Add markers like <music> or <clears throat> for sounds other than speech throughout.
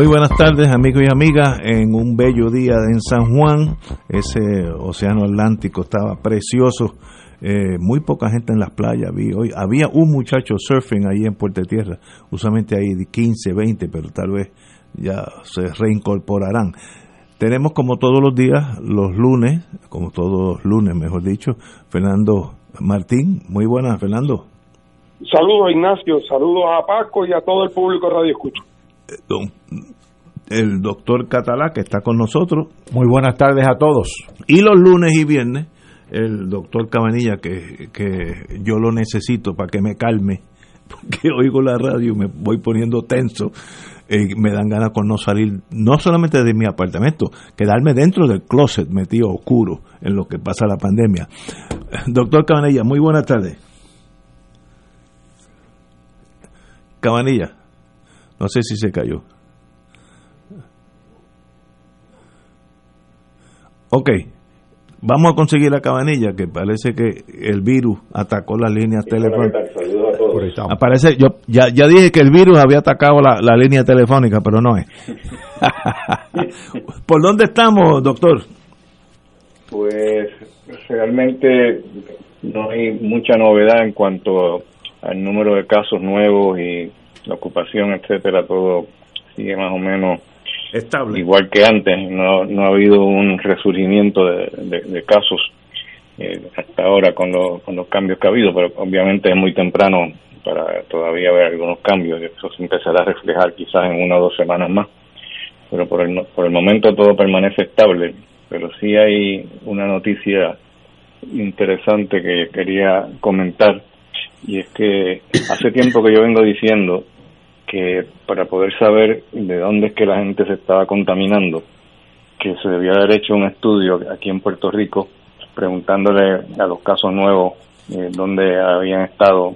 Muy buenas tardes amigos y amigas, en un bello día en San Juan, ese océano Atlántico estaba precioso, eh, muy poca gente en las playas vi hoy, había un muchacho surfing ahí en Puerto Tierra, usualmente hay 15, 20, pero tal vez ya se reincorporarán. Tenemos como todos los días, los lunes, como todos los lunes mejor dicho, Fernando Martín, muy buenas Fernando. Saludos Ignacio, saludos a Paco y a todo el público Radio Escucho el doctor Catalá, que está con nosotros. Muy buenas tardes a todos. Y los lunes y viernes, el doctor Cabanilla, que, que yo lo necesito para que me calme, <laughs> porque oigo la radio y me voy poniendo tenso. Eh, me dan ganas con no salir, no solamente de mi apartamento, quedarme dentro del closet metido oscuro en lo que pasa la pandemia. <laughs> Doctor Cabanilla, muy buenas tardes. Cabanilla. No sé si se cayó. Ok, vamos a conseguir la cabanilla, que parece que el virus atacó las líneas telefónicas. Aparece, yo ya, ya dije que el virus había atacado la, la línea telefónica, pero no es. <laughs> ¿Por dónde estamos, doctor? Pues realmente no hay mucha novedad en cuanto al número de casos nuevos y la ocupación, etcétera, todo sigue más o menos Igual que antes, no, no ha habido un resurgimiento de, casos eh, hasta ahora con, con los cambios que ha habido, pero obviamente es muy temprano para todavía ver algunos cambios, eso se empezará a reflejar quizás en una o dos semanas más, pero por el, por el momento todo permanece estable, pero sí hay una noticia interesante que quería comentar y es que hace tiempo que yo vengo diciendo que para poder saber de dónde es que la gente se estaba contaminando, que se debía haber hecho un estudio aquí en Puerto Rico preguntándole a los casos nuevos eh, dónde habían estado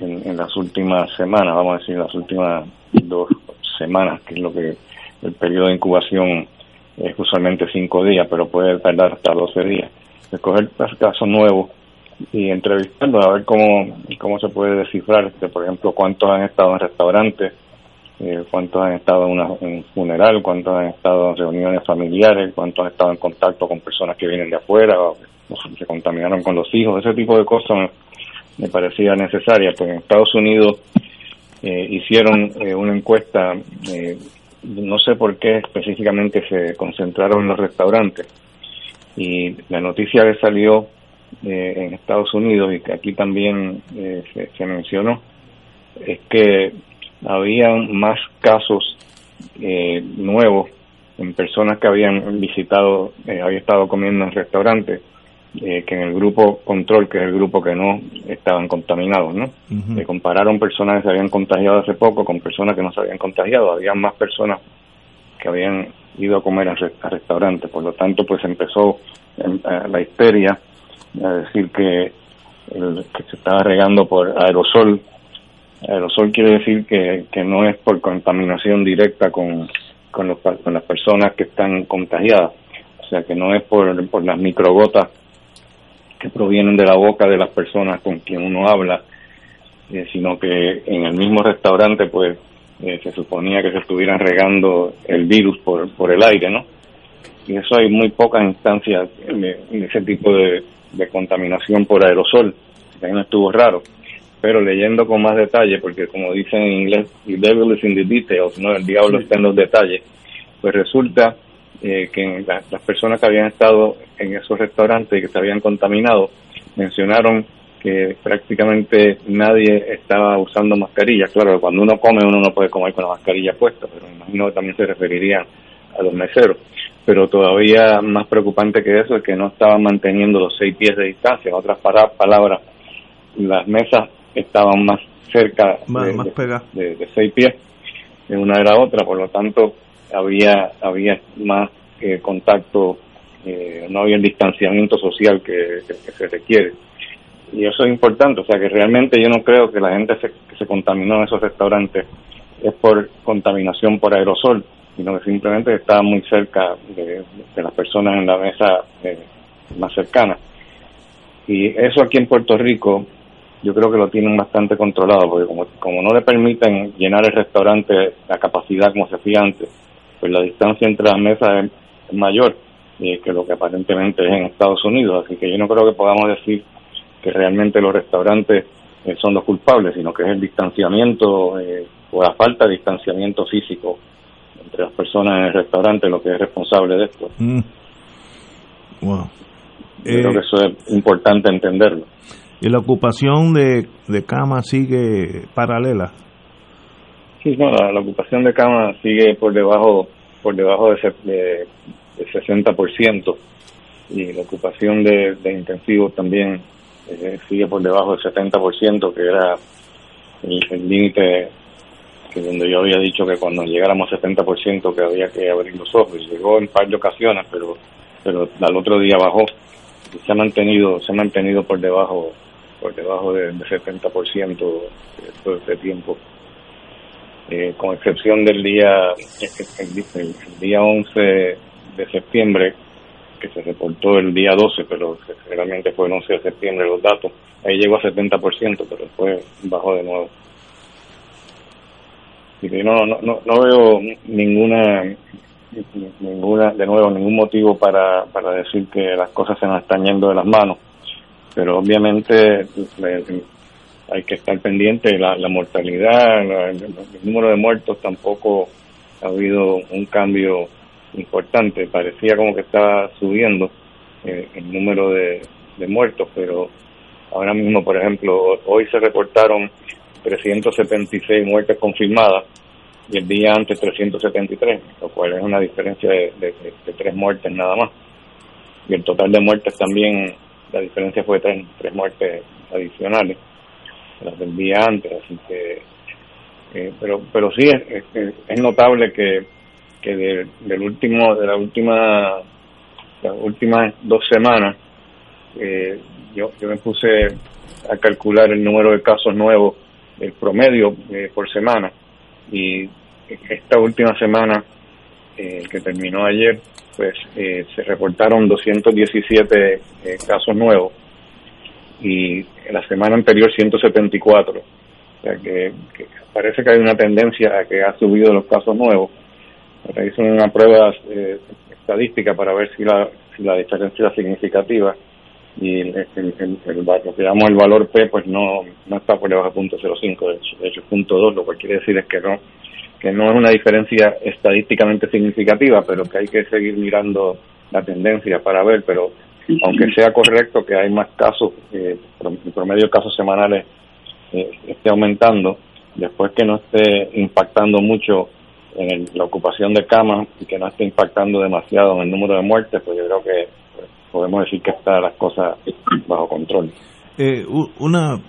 en, las últimas semanas, vamos a decir, las últimas dos semanas, que es lo que el periodo de incubación es usualmente cinco días, pero puede tardar hasta 12 días. Escoger casos nuevos y entrevistando a ver cómo, cómo se puede descifrar, este, por ejemplo, cuántos han estado en restaurantes, eh, cuántos han estado en, una, un funeral, cuántos han estado en reuniones familiares, cuántos han estado en contacto con personas que vienen de afuera, o, se contaminaron con los hijos, ese tipo de cosas me, parecía necesaria, pues en Estados Unidos eh, hicieron eh, una encuesta, no sé por qué específicamente se concentraron en los restaurantes, y la noticia que salió eh, en Estados Unidos y que aquí también eh, se, mencionó, es que había más casos eh, nuevos en personas que habían visitado, había estado comiendo en restaurantes, que en el grupo control, que es el grupo que no estaban contaminados, ¿no? Se compararon personas que se habían contagiado hace poco con personas que no se habían contagiado. Había más personas que habían ido a comer a, restaurantes. Por lo tanto, pues empezó la histeria a decir que, el, que se estaba regando por aerosol. Aerosol quiere decir que, que no es por contaminación directa con, con, los, con las personas que están contagiadas, o sea que no es por, por las microgotas que provienen de la boca de las personas con quien uno habla, eh, sino que en el mismo restaurante pues eh, se suponía que se estuvieran regando el virus por, por el aire, ¿no? Y eso hay muy pocas instancias de ese tipo de, de contaminación por aerosol, ahí no estuvo raro. Pero leyendo con más detalle, porque como dicen en inglés, the devil is in the details, ¿no? el diablo está en los detalles, pues resulta eh, que las personas que habían estado en esos restaurantes y que se habían contaminado mencionaron que prácticamente nadie estaba usando mascarilla. Claro, cuando uno come uno no puede comer con la mascarilla puesta, pero me imagino que también se referirían a los meseros pero todavía más preocupante que eso es que no estaban manteniendo los seis pies de distancia. En otras palabras, las mesas estaban más cerca de, de, seis pies de una de la otra, por lo tanto había había más eh, contacto eh, no había el distanciamiento social que, se requiere. Y eso es importante, o sea que realmente yo no creo que la gente se, que se contaminó en esos restaurantes es por contaminación por aerosol, sino que simplemente estaba muy cerca de, las personas en la mesa eh, más cercana. Y eso aquí en Puerto Rico yo creo que lo tienen bastante controlado, porque como, no le permiten llenar el restaurante a capacidad como se hacía antes, pues la distancia entre las mesas es mayor eh, que lo que aparentemente es en Estados Unidos. Así que yo no creo que podamos decir que realmente los restaurantes eh, son los culpables, sino que es el distanciamiento eh, o la falta de distanciamiento físico entre las personas en el restaurante lo que es responsable de esto. Mm. Yo creo que eso es importante entenderlo. ¿Y la ocupación de, de cama sigue paralela? Sí, no, la, ocupación de cama sigue por debajo por debajo de, de, 60% y la ocupación de, de intensivos también eh, sigue por debajo del 70%, que era el límite que donde yo había dicho que cuando llegáramos al 70% que había que abrir los ojos. Llegó en par de ocasiones, pero pero al otro día bajó y se ha mantenido se ha mantenido por debajo por debajo del 70% todo este tiempo. Eh, con excepción del día el, día 11 de septiembre que se reportó el día 12 pero realmente fue el 11 de septiembre los datos ahí llegó a 70% pero después bajó de nuevo y no, no, no, no veo ninguna ninguna de nuevo ningún motivo para, para decir que las cosas se nos están yendo de las manos. Pero obviamente eh, hay que estar pendiente la, la mortalidad, el, número de muertos tampoco ha habido un cambio importante, parecía como que estaba subiendo eh, el número de, de muertos, pero ahora mismo, por ejemplo, hoy se reportaron 376 muertes confirmadas y el día antes 373, lo cual es una diferencia de, tres muertes nada más. Y el total de muertes también la diferencia fue tres, muertes adicionales, las del día antes, así que, eh, pero pero sí es, notable que, que de, del último, de la última, las últimas dos semanas, eh, yo, yo me puse a calcular el número de casos nuevos, el promedio eh, por semana, y esta última semana que terminó ayer, pues eh, se reportaron 217 eh, casos nuevos y la semana anterior 174. O sea que, parece que hay una tendencia a que ha subido los casos nuevos. Hice una prueba eh, estadística para ver si la, si la diferencia era significativa y el, lo que llamamos el valor P pues no, no está por debajo de punto .05, de hecho, punto .2, lo cual quiere decir es que no que no es una diferencia estadísticamente significativa, pero que hay que seguir mirando la tendencia para ver, pero aunque sea correcto que hay más casos, eh, el promedio de casos semanales eh, esté aumentando, después que no esté impactando mucho en la ocupación de camas y que no esté impactando demasiado en el número de muertes, pues yo creo que podemos decir que están las cosas bajo control. Eh, una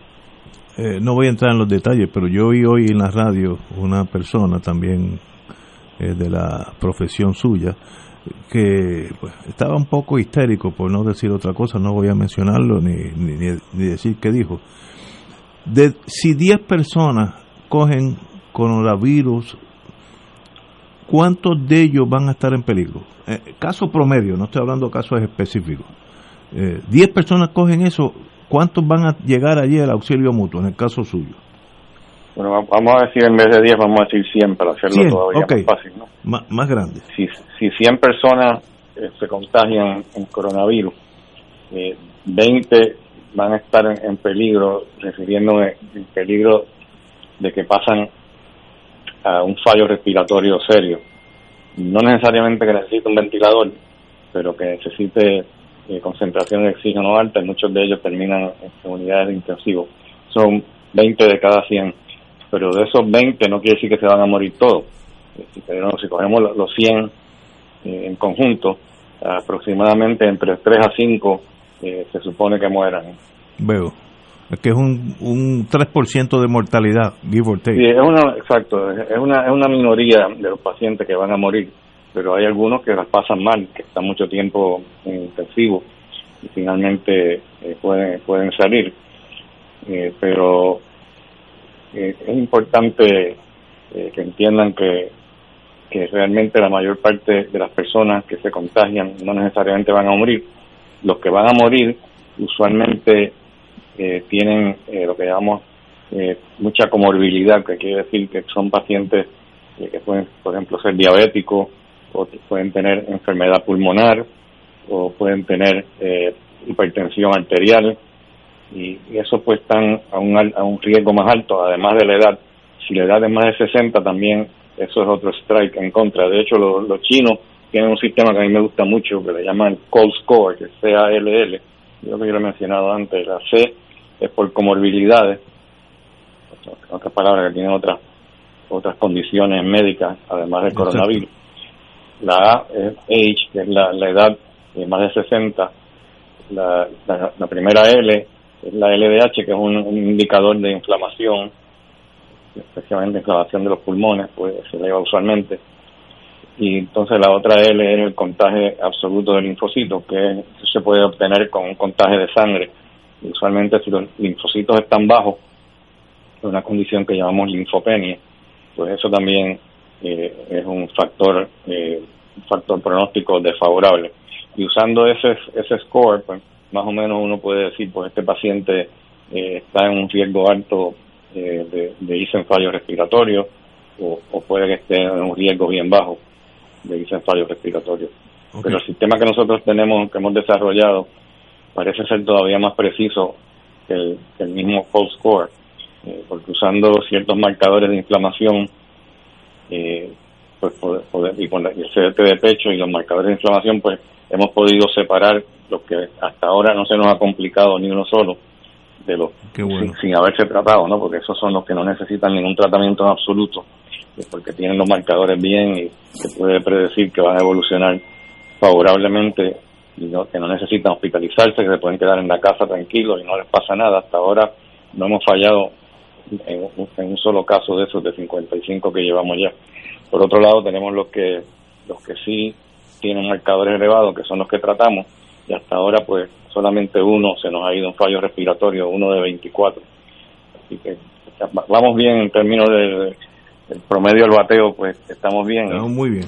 eh, no voy a entrar en los detalles, pero yo oí hoy en la radio una persona también eh, de la profesión suya que pues, estaba un poco histérico, por no decir otra cosa, no voy a mencionarlo ni, ni, decir qué dijo. De, si 10 personas cogen coronavirus, ¿cuántos de ellos van a estar en peligro? Eh, caso promedio, no estoy hablando de casos específicos. 10 personas cogen eso, ¿Cuántos van a llegar allí al auxilio mutuo en el caso suyo? Bueno, vamos a decir en vez de 10, vamos a decir 100 para hacerlo todavía más fácil. ¿no? más grande. Si, si 100 personas eh, se contagian en coronavirus, eh, 20 van a estar en, peligro, refiriéndome en peligro de que pasan a un fallo respiratorio serio. No necesariamente que necesite un ventilador, pero que necesite eh, concentración de oxígeno alta muchos de ellos terminan en unidades de intensivo. Son 20 de cada 100, pero de esos 20 no quiere decir que se van a morir todos. Eh, si, cogemos los 100 eh, en conjunto, aproximadamente entre 3 a 5 se supone que mueran. Veo. Que es un, un 3% de mortalidad, give. Sí, es una, exacto, es una, es una minoría de los pacientes que van a morir pero hay algunos que las pasan mal, que están mucho tiempo en intensivo y finalmente eh, pueden, pueden salir. Eh, pero eh, es importante que entiendan que, que realmente la mayor parte de las personas que se contagian no necesariamente van a morir. Los que van a morir usualmente tienen lo que llamamos mucha comorbilidad, que quiere decir que son pacientes que pueden, por ejemplo, ser diabéticos o pueden tener enfermedad pulmonar o pueden tener eh, hipertensión arterial y, eso pues están a un, a un riesgo más alto, además de la edad. Si la edad es más de 60 también eso es otro strike en contra. De hecho, los, chinos tienen un sistema que a mí me gusta mucho que le llaman Cold Score, que es C-A-L-L. Yo que yo lo he mencionado antes, la C es por comorbilidades, otras palabras que tienen otras otras condiciones médicas, además del coronavirus. La A es age, que es la, edad de más de 60. La, la, primera L es la LDH, que es un, indicador de inflamación, especialmente inflamación de los pulmones, pues se lleva usualmente. Y entonces la otra L es el contagio absoluto del linfocito, que se puede obtener con un contagio de sangre. Usualmente si los linfocitos están bajos, una condición que llamamos linfopenia, pues eso también eh, es un factor eh, un factor pronóstico desfavorable. Y usando ese ese score pues más o menos uno puede decir pues este paciente eh, está en un riesgo alto de, de irse en respiratorio o, puede que esté en un riesgo bien bajo de irse en fallo respiratorio pero el sistema que nosotros tenemos que hemos desarrollado parece ser todavía más preciso que el, que el mismo pulse score eh, porque usando ciertos marcadores de inflamación, eh, pues y con el CDT de pecho y los marcadores de inflamación, pues hemos podido separar lo que hasta ahora no se nos ha complicado ni uno solo de los sin, haberse tratado, ¿no? Porque esos son los que no necesitan ningún tratamiento en absoluto, porque tienen los marcadores bien y se puede predecir que van a evolucionar favorablemente no, que no necesitan hospitalizarse, que se pueden quedar en la casa tranquilos y no les pasa nada. Hasta ahora no hemos fallado en, un solo caso de esos de 55 que llevamos ya. Por otro lado, tenemos los que los que sí tienen marcadores elevados, que son los que tratamos, y hasta ahora pues solamente uno se nos ha ido en fallo respiratorio, uno de 24. Así que vamos bien en términos del, promedio del bateo, pues estamos bien. Estamos muy bien.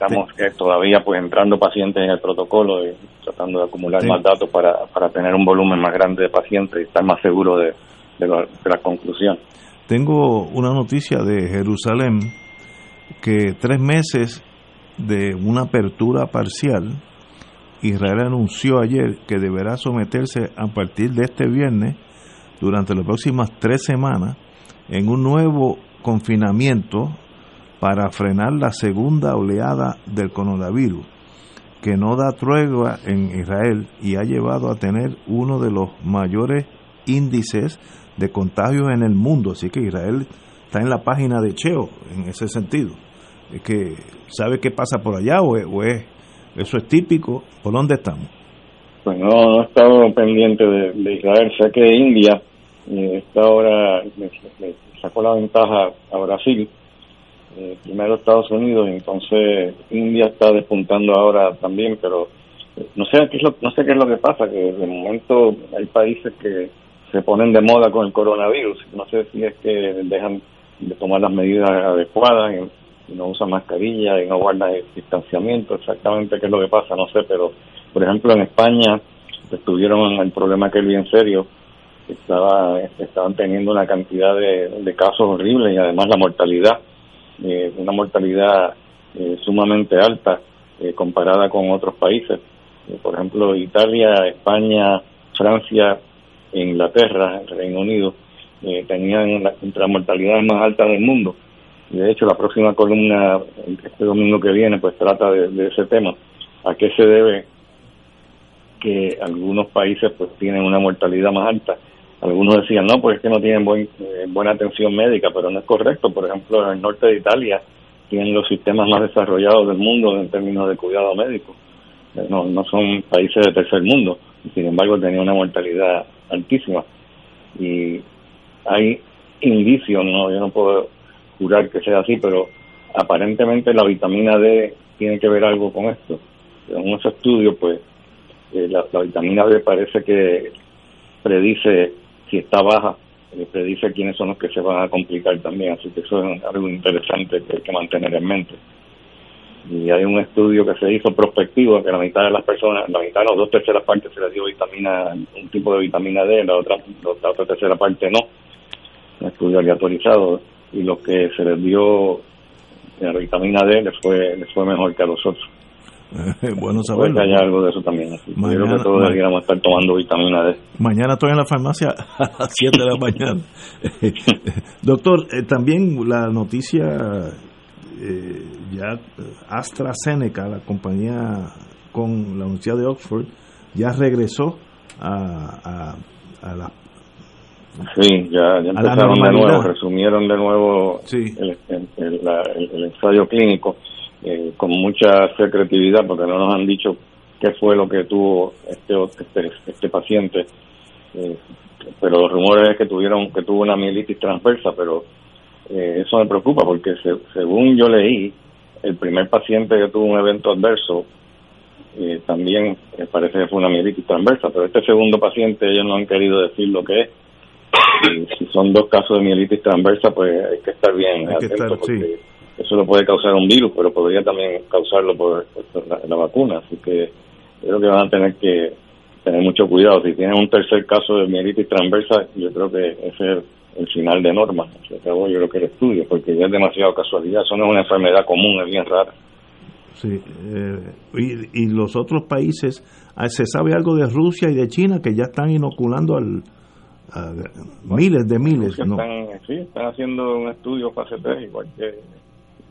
Estamos todavía pues entrando pacientes en el protocolo y tratando de acumular más datos para, para tener un volumen más grande de pacientes y estar más seguro de, de la, conclusión. Tengo una noticia de Jerusalén que tres meses de una apertura parcial, Israel anunció ayer que deberá someterse a partir de este viernes, durante las próximas tres semanas, en un nuevo confinamiento para frenar la segunda oleada del coronavirus, que no da tregua en Israel y ha llevado a tener uno de los mayores índices de contagios en el mundo. Así que Israel está en la página de Cheo en ese sentido. Es que sabe qué pasa por allá o es, eso es típico. ¿Por dónde estamos? Pues no, no he estado pendiente de, Israel. Sé que India eh, está ahora, sacó la ventaja a Brasil. Eh, primero Estados Unidos y entonces India está despuntando ahora también, pero eh, no sé qué es lo, no sé qué es lo que pasa, que de momento hay países que se ponen de moda con el coronavirus. No sé si es que dejan de tomar las medidas adecuadas y, no usan mascarilla y no guardan el distanciamiento, exactamente qué es lo que pasa, no sé, pero por ejemplo en España estuvieron el problema que bien serio, estaba, estaban teniendo una cantidad de, casos horribles y además la mortalidad, eh, una mortalidad eh, sumamente alta eh, comparada con otros países. por ejemplo, Italia, España, Francia Inglaterra, Reino Unido, eh, tenían la, entre las mortalidades más altas del mundo. Y de hecho, la próxima columna, este domingo que viene, pues trata de, ese tema. ¿A qué se debe que algunos países pues tienen una mortalidad más alta? Algunos decían, no, pues es que no tienen buen, eh, buena atención médica, pero no es correcto. Por ejemplo, en el norte de Italia tienen los sistemas más desarrollados del mundo en términos de cuidado médico. Eh, no, no son países de tercer mundo. Sin embargo, tenían una mortalidad altísima. Y hay indicios, no, yo no puedo jurar que sea así, pero aparentemente la vitamina D tiene que ver algo con esto. En ese estudio, pues, eh, la, vitamina D parece que predice si está baja, eh, predice quiénes son los que se van a complicar también, así que eso es algo interesante que hay que mantener en mente. Y hay un estudio que se hizo prospectivo que la mitad de las personas, la mitad, no, dos terceras partes se les dio vitamina, un tipo de vitamina D, la otra, la otra tercera parte no. Un estudio aleatorizado y lo que se les dio la vitamina D les fue, les fue mejor que a los otros. <laughs> bueno saberlo. haya algo de eso también. creo que todos deberíamos estar tomando vitamina D. Mañana estoy en la farmacia <laughs> a las 7 de la mañana. <laughs> Doctor, eh, también la noticia, eh, ya AstraZeneca, la compañía con la Universidad de Oxford, ya regresó a, a, la Sí, ya, ya empezaron de nuevo, resumieron de nuevo el, el, ensayo clínico eh, con mucha secretividad porque no nos han dicho qué fue lo que tuvo este este, este paciente. Eh, pero los rumores es que tuvieron que tuvo una mielitis transversa, pero eh, eso me preocupa porque según yo leí, el primer paciente que tuvo un evento adverso también parece que fue una mielitis transversa, pero este segundo paciente ellos no han querido decir lo que es si son dos casos de mielitis transversa, pues hay que estar bien atento porque eso lo puede causar un virus, pero podría también causarlo por, la, vacuna. Así que creo que van a tener que tener mucho cuidado. Si tienen un tercer caso de mielitis transversa, yo creo que ese es el, final de norma. Se acabó yo creo que el estudio, porque ya es demasiado casualidad. Eso no es una enfermedad común, es bien rara. Sí, eh, y, y los otros países, ah, ¿se sabe algo de Rusia y de China que ya están inoculando al, miles de miles. Están, Sí, están haciendo un estudio fase 3, igual que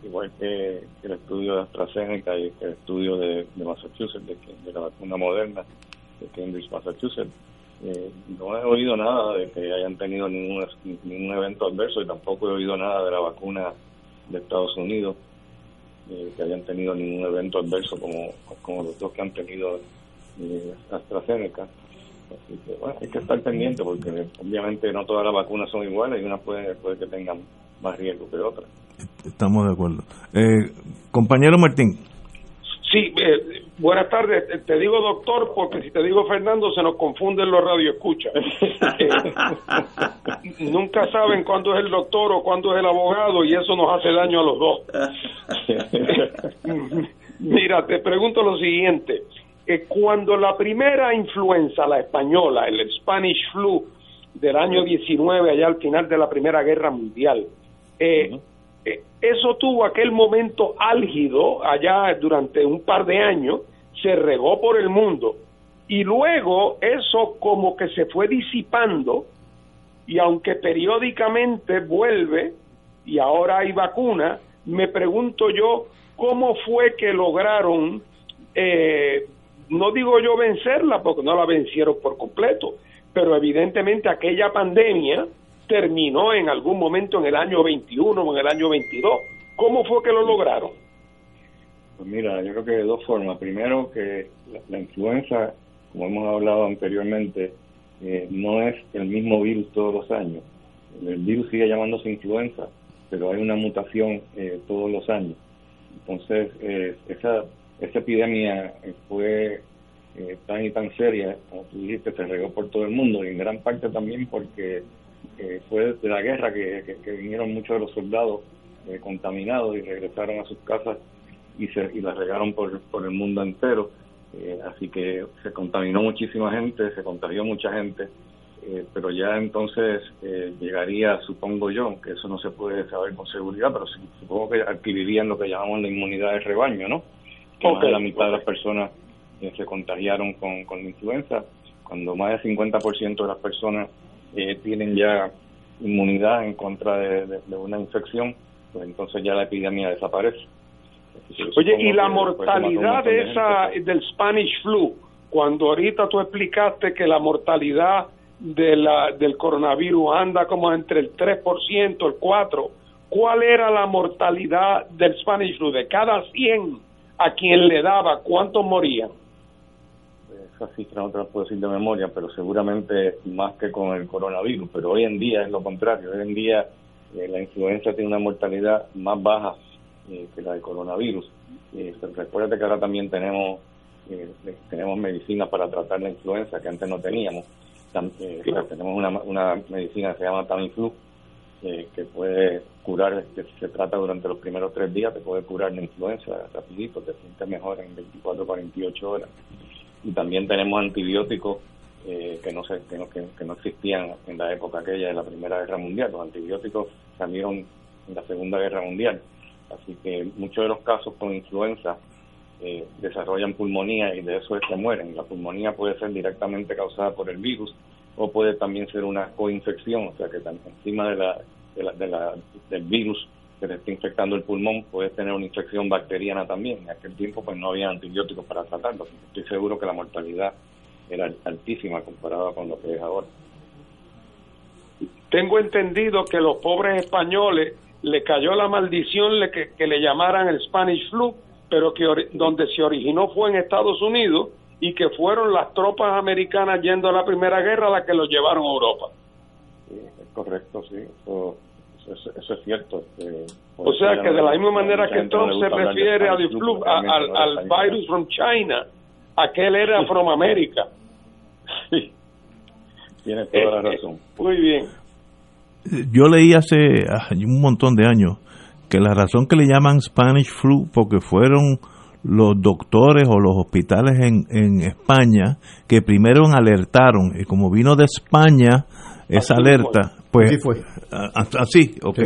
igual que, el estudio de AstraZeneca y el estudio de, Massachusetts, de, la vacuna moderna de Cambridge, Massachusetts. Eh, no he oído nada de que hayan tenido ningún, ningún evento adverso y tampoco he oído nada de la vacuna de Estados Unidos eh, que hayan tenido ningún evento adverso como, como los dos que han tenido eh, AstraZeneca hay que estar pendiente porque obviamente no todas las vacunas son iguales y unas puede, puede que tengan más riesgo que otras. Estamos de acuerdo. Eh, compañero Martín. Sí, eh, buenas tardes. Te digo doctor porque si te digo Fernando se nos confunden los radioescuchas. <laughs> nunca saben cuándo es el doctor o cuándo es el abogado y eso nos hace daño a los dos. <laughs> Mira, te pregunto lo siguiente cuando la primera influenza, la española, el Spanish flu del año 19, allá al final de la Primera Guerra Mundial, eh, eh, eso tuvo aquel momento álgido allá durante un par de años, se regó por el mundo. Y luego eso como que se fue disipando y aunque periódicamente vuelve y ahora hay vacuna, me pregunto yo cómo fue que lograron eh, no digo yo vencerla porque no la vencieron por completo, pero evidentemente aquella pandemia terminó en algún momento en el año 21 o en el año 22. ¿Cómo fue que lo lograron? Pues mira, yo creo que de dos formas. Primero, que la, influenza, como hemos hablado anteriormente, eh, no es el mismo virus todos los años. El virus sigue llamándose influenza, pero hay una mutación eh, todos los años. Entonces, eh, esa esa epidemia fue eh, tan y tan seria, como tú dijiste, se regó por todo el mundo y en gran parte también porque eh, fue de la guerra que, vinieron muchos de los soldados eh, contaminados y regresaron a sus casas y, se, y las regaron por, por el mundo entero. así que se contaminó muchísima gente, se contagió mucha gente, pero ya entonces llegaría, supongo yo, que eso no se puede saber con seguridad, pero supongo que adquirirían lo que llamamos la inmunidad de rebaño, ¿no? que más de la mitad de las personas eh, se contagiaron con, con la influenza, cuando más del 50% de las personas eh, tienen ya inmunidad en contra de, una infección, pues entonces ya la epidemia desaparece. Oye, y la mortalidad de esa del Spanish flu, cuando ahorita tú explicaste que la mortalidad de la, del coronavirus anda como entre el 3%, el 4%, ¿cuál era la mortalidad del Spanish flu? De cada 100 a quien le daba, ¿cuántos morían? Esa cifra no te la puedo decir de memoria, pero seguramente más que con el coronavirus. Pero hoy en día es lo contrario. Hoy en día eh, la influenza tiene una mortalidad más baja que la del coronavirus. recuerda que ahora también tenemos tenemos medicinas para tratar la influenza que antes no teníamos. Tenemos una, una medicina que se llama Tamiflu, que puede curar, que se trata durante los primeros tres días, te puede curar la influenza rapidito, te sientes mejor en 24 48 horas. Y también tenemos antibióticos eh, que, no se, que, no, que, no existían en la época aquella de la Primera Guerra Mundial. Los antibióticos salieron en la Segunda Guerra Mundial. Así que muchos de los casos con influenza eh, desarrollan pulmonía y de eso es que mueren. La pulmonía puede ser directamente causada por el virus o puede también ser una coinfección, o sea que encima de la, de la, del virus que te está infectando el pulmón, puedes tener una infección bacteriana también. En aquel tiempo pues no había antibióticos para tratarlo. Estoy seguro que la mortalidad era altísima comparada con lo que es ahora. Tengo entendido que los pobres españoles le cayó la maldición de que, que le llamaran el Spanish flu, pero que donde se originó fue en Estados Unidos y que fueron las tropas americanas yendo a la Primera Guerra las que los llevaron a Europa. Sí, es correcto, sí, eso, eso, es cierto. o sea que de la misma manera que Trump se refiere al, al, virus from China, aquel era from America. <laughs> Sí, tiene toda la eh, razón. Muy bien. Yo leí hace un montón de años que la razón que le llaman Spanish flu porque fueron los doctores o los hospitales en, en España que primero alertaron y como vino de España esa alerta pues así fue. así ok.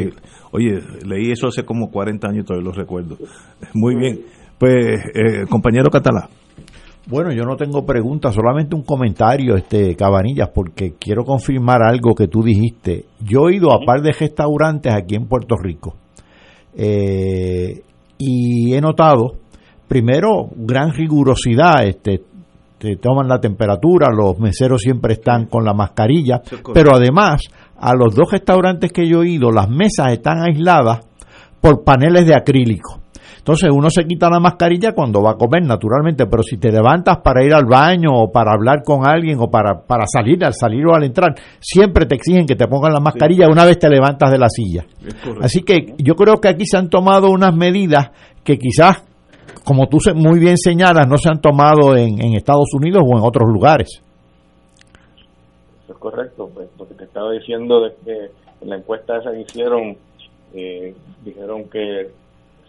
Oye leí eso hace como 40 años todavía lo recuerdo. <laughs> Muy bien. Pues eh, compañero Catalá. Bueno, yo no tengo preguntas, solamente un comentario, este Cabanillas, porque quiero confirmar algo que tú dijiste. Yo he ido a par de restaurantes aquí en Puerto Rico eh, y he notado primero, gran rigurosidad, este, te toman la temperatura, los meseros siempre están con la mascarilla, pero además, a los dos restaurantes que yo he ido, las mesas están aisladas por paneles de acrílico. Entonces uno se quita la mascarilla cuando va a comer, naturalmente, pero si te levantas para ir al baño o para hablar con alguien o para, para salir, al salir o al entrar, siempre te exigen que te pongan la mascarilla una vez te levantas de la silla. Así que yo creo que aquí se han tomado unas medidas que quizás como tú muy bien señalas, no se han tomado en, en Estados Unidos o en otros lugares. Es correcto, pues lo que te estaba diciendo de que en la encuesta esa que hicieron, eh, dijeron que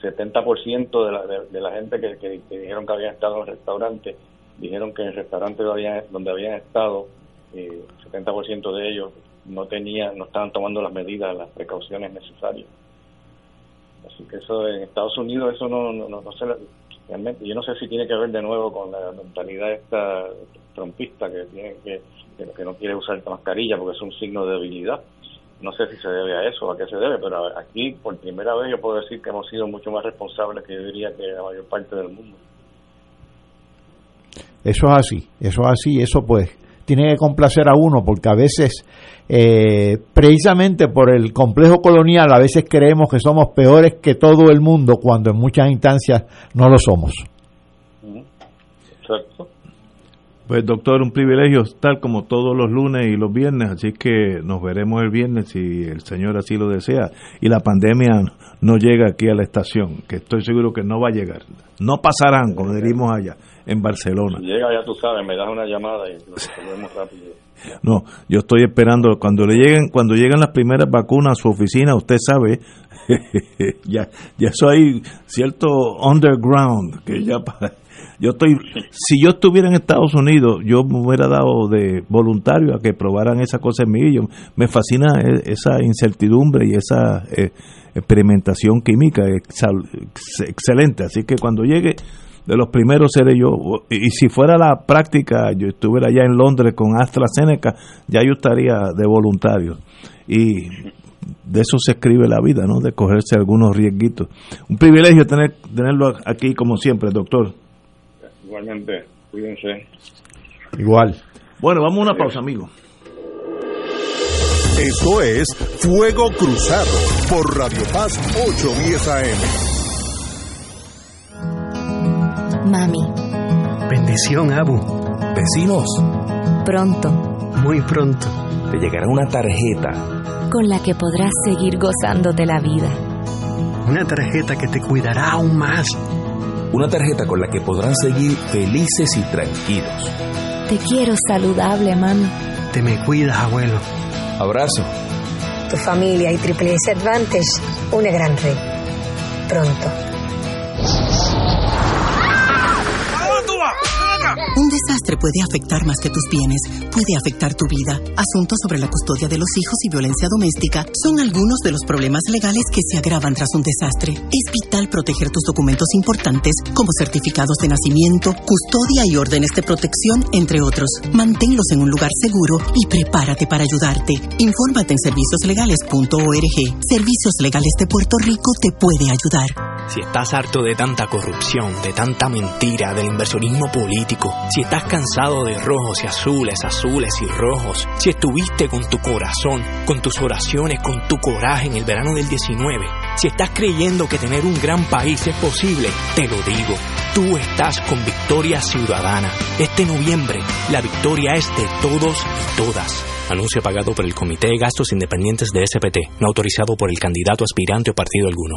70% de la, de, la gente que, dijeron que habían estado en el restaurante, dijeron que en el restaurante donde habían estado, eh, 70% de ellos no tenían, no estaban tomando las medidas, las precauciones necesarias. Así que eso en Estados Unidos, eso no, no, no, se, realmente, yo no sé si tiene que ver de nuevo con la mentalidad esta trompista que tiene que, que, no quiere usar mascarilla porque es un signo de debilidad. No sé si se debe a eso o a qué se debe, pero aquí por primera vez yo puedo decir que hemos sido mucho más responsables que yo diría que la mayor parte del mundo. Eso es así, eso es así, eso pues tiene que complacer a uno porque a veces eh, precisamente por el complejo colonial a veces creemos que somos peores que todo el mundo cuando en muchas instancias no lo somos. Pues doctor, un privilegio estar como todos los lunes y los viernes, así que nos veremos el viernes si el Señor así lo desea y la pandemia no llega aquí a la estación, que estoy seguro que no va a llegar. No pasarán, como diríamos allá, en Barcelona. Si llega ya tú sabes, me das una llamada y lo resolvemos rápido. <laughs> No, yo estoy esperando cuando le lleguen, cuando lleguen las primeras vacunas a su oficina, usted sabe, <laughs> ya, ya eso hay cierto underground que ya yo estoy, si yo estuviera en Estados Unidos, yo me hubiera dado de voluntario a que probaran esa cosa en mí. me fascina e, esa incertidumbre y esa eh, experimentación química excelente. Así que cuando llegue, de los primeros seré yo. Y si fuera la práctica, yo estuviera allá en Londres con AstraZeneca, ya yo estaría de voluntario. Y de eso se escribe la vida, ¿no? De cogerse algunos riesguitos. Un privilegio tener, tenerlo aquí como siempre, doctor. Igualmente, cuídense. Igual. Bueno, vamos a una pausa, amigo. Esto es Fuego Cruzado por Radio Paz 810 AM. Mami. Bendición, Abu. Vecinos. Pronto. Muy pronto. Te llegará una tarjeta. Con la que podrás seguir gozándote la vida. Una tarjeta que te cuidará aún más. Una tarjeta con la que podrán seguir felices y tranquilos. Te quiero saludable, mami. Te me cuidas, abuelo. Abrazo. Tu familia y Triple S Advantage, una gran red. Pronto. Un desastre puede afectar más que tus bienes, puede afectar tu vida. Asuntos sobre la custodia de los hijos y violencia doméstica son algunos de los problemas legales que se agravan tras un desastre. Es vital proteger tus documentos importantes como certificados de nacimiento, custodia y órdenes de protección, entre otros. Manténlos en un lugar seguro y prepárate para ayudarte. Infórmate en servicioslegales.org. Servicios Legales de Puerto Rico te puede ayudar. Si estás harto de tanta corrupción, de tanta mentira, del inversionismo político, si estás cansado de rojos y azules, azules y rojos, si estuviste con tu corazón, con tus oraciones, con tu coraje en el verano del 19, si estás creyendo que tener un gran país es posible, te lo digo, tú estás con Victoria Ciudadana. Este noviembre, la victoria es de todos y todas. Anuncio pagado por el Comité de Gastos Independientes de SPT, no autorizado por el candidato aspirante o partido alguno.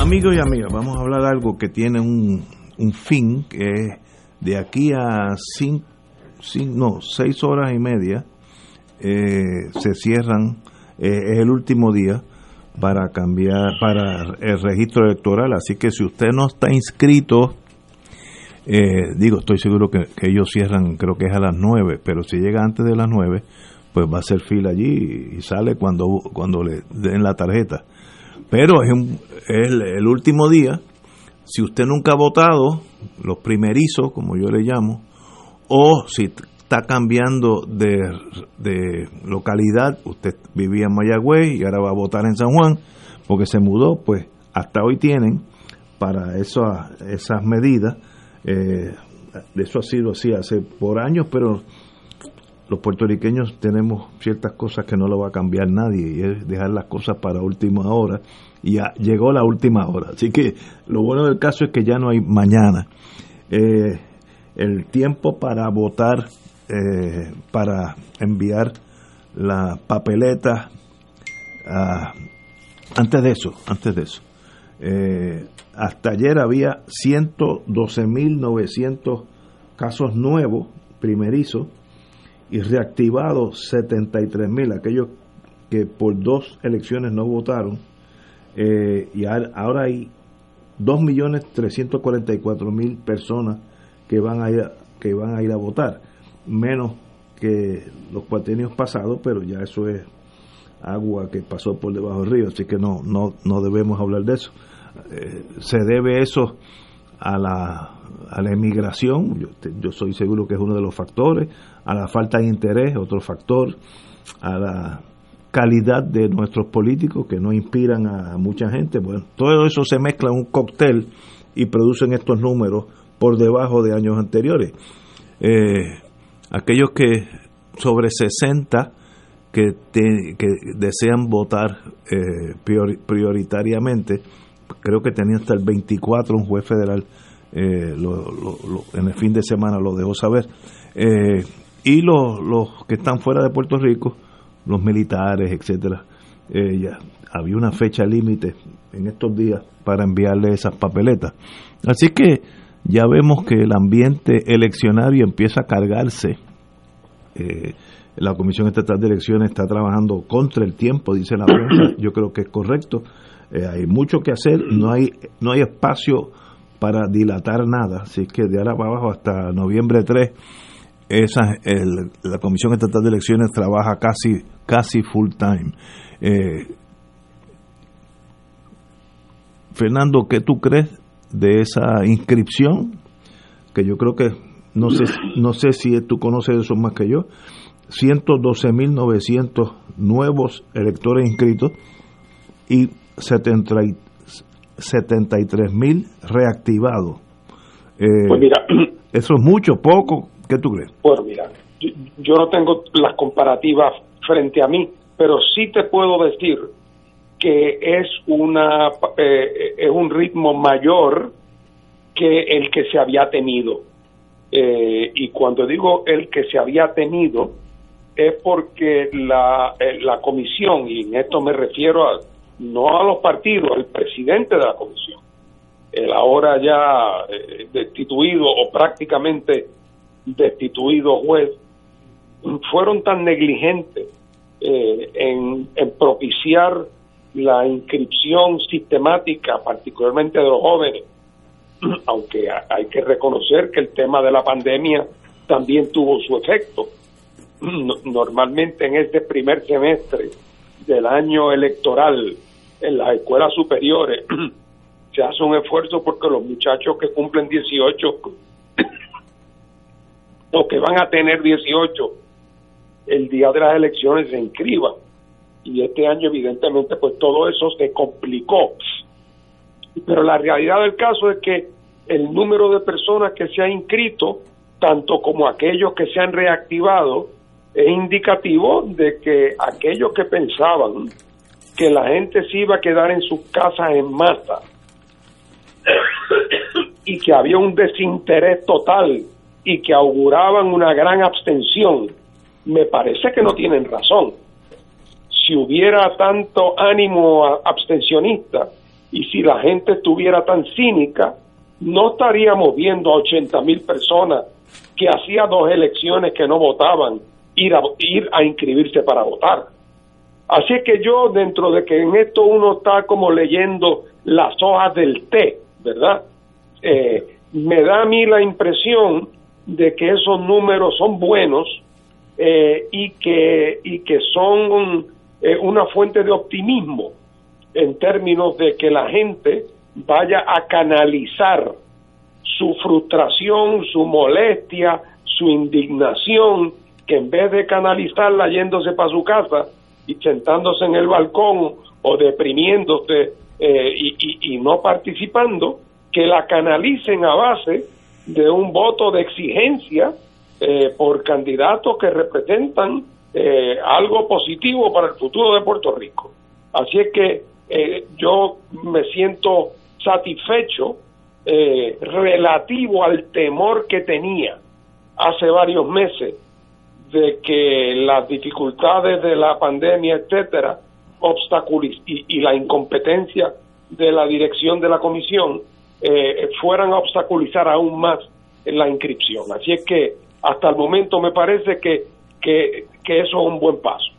Amigos y amigas, vamos a hablar de algo que tiene un, un fin, que es de aquí a cinco, cinco, no, seis horas y media, eh, se cierran, eh, es el último día para cambiar, para el registro electoral, así que si usted no está inscrito, eh, digo, estoy seguro que, que, ellos cierran, creo que es a las nueve, pero si llega antes de las nueve, pues va a ser fila allí y sale cuando, cuando le den la tarjeta. Pero es, un, el, último día. Si usted nunca ha votado, los primerizos, como yo le llamo, o si está cambiando de, de localidad, usted vivía en Mayagüez y ahora va a votar en San Juan, porque se mudó, pues hasta hoy tienen para eso, esas medidas. Eh, eso ha sido así hace por años, pero los puertorriqueños tenemos ciertas cosas que no lo va a cambiar nadie y es dejar las cosas para última hora y ya llegó la última hora. Así que lo bueno del caso es que ya no hay mañana. Eh, el tiempo para votar eh, para enviar la papeleta uh, antes de eso antes de eso eh, hasta ayer había 112.900 casos nuevos primerizos y reactivados 73 mil, aquellos que por dos elecciones no votaron, eh, y ahora hay 2.344.000 personas que van a ir a, que van a ir a votar, menos que los cuatrenios pasados, pero ya eso es agua que pasó por debajo del río, así que no no no debemos hablar de eso. Eh, se debe eso a la, a la emigración, yo, yo soy seguro que es uno de los factores, a la falta de interés, otro factor, a la calidad de nuestros políticos que no inspiran a mucha gente. Bueno, todo eso se mezcla en un cóctel y producen estos números por debajo de años anteriores. Eh, aquellos que sobre 60 que, desean votar eh, prioritariamente, creo que tenía hasta el 24 un juez federal eh, en el fin de semana lo dejó saber. y los, los que están fuera de Puerto Rico, los militares, etcétera, ya había una fecha límite en estos días para enviarle esas papeletas. Así que ya vemos que el ambiente eleccionario empieza a cargarse. Eh, la Comisión Estatal de Elecciones está trabajando contra el tiempo, dice la prensa. Yo creo que es correcto. Eh, hay mucho que hacer, no hay, no hay espacio para dilatar nada. Así que de ahora para abajo hasta noviembre 3, esa, la Comisión Estatal de Elecciones trabaja casi, casi full time. Eh, Fernando, ¿qué tú crees de esa inscripción, que yo creo que, no sé, no sé si tú conoces eso más que yo, 112.900 nuevos electores inscritos y 73.000 reactivados. Eh, pues mira, <clears throat> eso es mucho, poco, ¿qué tú crees? Pues mira, yo no tengo las comparativas frente a mí, pero sí te puedo decir que es una eh, es un ritmo mayor que el que se había tenido eh, y cuando digo el que se había tenido es porque la, eh, la comisión y en esto me refiero a, no a los partidos al presidente de la comisión. El ahora ya destituido o prácticamente destituido juez. Fueron tan negligentes en, en propiciar la inscripción sistemática, particularmente de los jóvenes, <clears throat> aunque hay que reconocer que el tema de la pandemia también tuvo su efecto. <clears throat> Normalmente en este primer semestre del año electoral en las escuelas superiores <clears throat> se hace un esfuerzo porque los muchachos que cumplen 18 o <clears throat> que van a tener 18 el día de las elecciones se inscriban y este año evidentemente pues todo eso se complicó. Pero la realidad del caso es que el número de personas que se ha inscrito, tanto como aquellos que se han reactivado, es indicativo de que aquellos que pensaban que la gente se iba a quedar en sus casas en masa y que había un desinterés total y que auguraban una gran abstención, me parece que no tienen razón. Si hubiera tanto ánimo abstencionista y si la gente estuviera tan cínica, no estaríamos viendo a 80 mil personas que hacía dos elecciones que no votaban ir a, ir a inscribirse para votar. Así que yo, dentro de que en esto uno está como leyendo las hojas del té, ¿verdad? Eh, me da a mí la impresión de que esos números son buenos eh, y, que, y que son eh, una fuente de optimismo en términos de que la gente vaya a canalizar su frustración, su molestia, su indignación, que en vez de canalizarla yéndose para su casa y sentándose en el balcón o deprimiéndose eh, y, no participando, que la canalicen a base de un voto de exigencia eh, por candidatos que representan eh, algo positivo para el futuro de Puerto Rico. Así es que yo me siento satisfecho relativo al temor que tenía hace varios meses de que las dificultades de la pandemia, etcétera, obstaculiz y, la incompetencia de la dirección de la comisión fueran a obstaculizar aún más la inscripción. Así es que hasta el momento me parece que que, eso es un buen paso.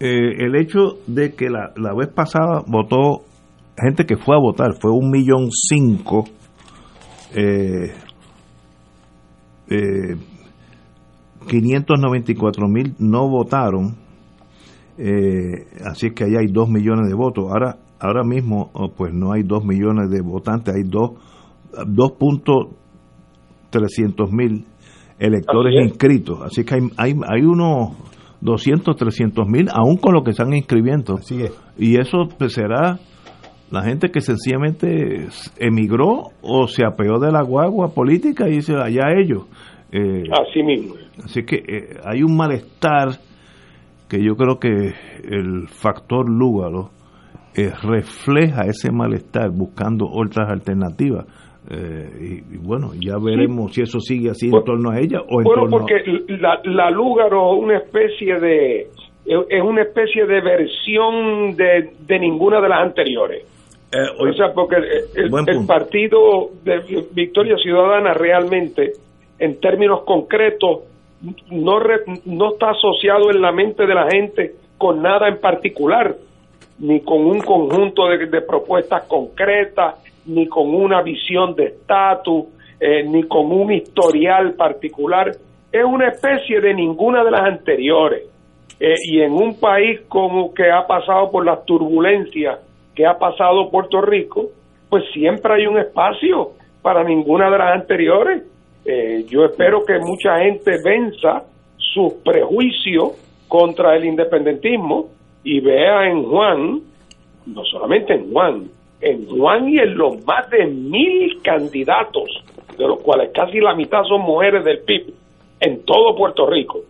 Eh, el hecho de que la, la vez pasada votó gente que fue a votar fue un millón cinco eh, eh, 594 mil no votaron eh, así que ahí hay dos millones de votos ahora ahora mismo oh, pues no hay dos millones de votantes hay dos dos puntos trescientos mil electores inscritos así que hay, hay, hay unos 200, 300 mil, aún con lo que están inscribiendo. Y eso pues, será la gente que sencillamente emigró o se apeó de la guagua política y dice allá ellos. Eh, así mismo. Así que eh, hay un malestar que yo creo que el factor Lúgaro eh, refleja ese malestar buscando otras alternativas. Eh, y, bueno, ya veremos si eso sigue así en torno a ella o en bueno, porque la, la Lúgaro es una especie de es una especie de versión de, de ninguna de las anteriores. Eh, o sea, porque el, partido de Victoria Ciudadana realmente, en términos concretos, no, no está asociado en la mente de la gente con nada en particular, ni con un conjunto de, de propuestas concretas, ni con una visión de estatus, eh, ni con un historial particular. Es una especie de ninguna de las anteriores. Eh, y en un país como que ha pasado por las turbulencias que ha pasado Puerto Rico, pues siempre hay un espacio para ninguna de las anteriores. Eh, yo espero que mucha gente venza sus prejuicios contra el independentismo y vea en Juan, no solamente en Juan, en Juan y en los más de mil candidatos, de los cuales casi la mitad son mujeres del PIB, en todo Puerto Rico,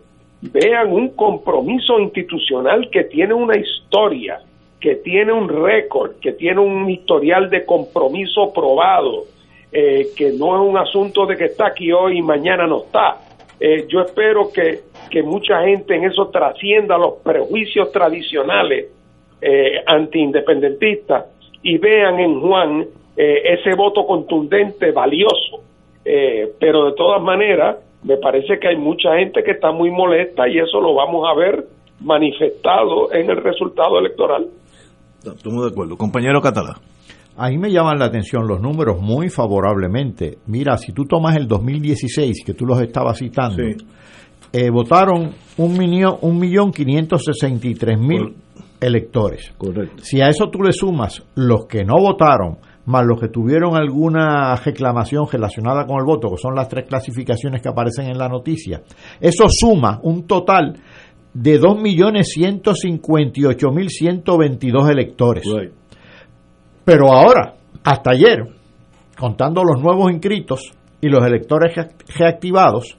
vean un compromiso institucional que tiene una historia, que tiene un récord, que tiene un historial de compromiso probado, eh, que no es un asunto de que está aquí hoy y mañana no está. Eh, yo espero que, que mucha gente en eso trascienda los prejuicios tradicionales eh, antiindependentistas y vean en Juan eh, ese voto contundente, valioso. Eh, pero de todas maneras, me parece que hay mucha gente que está muy molesta y eso lo vamos a ver manifestado en el resultado electoral. Estamos de acuerdo. Compañero Catalá. Ahí me llaman la atención los números muy favorablemente. Mira, si tú tomas el 2016, que tú los estabas citando, eh, votaron un millón, un millón quinientos sesenta y tres mil electores. Correcto. Si a eso tú le sumas los que no votaron, más los que tuvieron alguna reclamación relacionada con el voto, que son las tres clasificaciones que aparecen en la noticia, eso suma un total de 2.158.122 electores. Pero ahora, hasta ayer, contando los nuevos inscritos y los electores reactivados,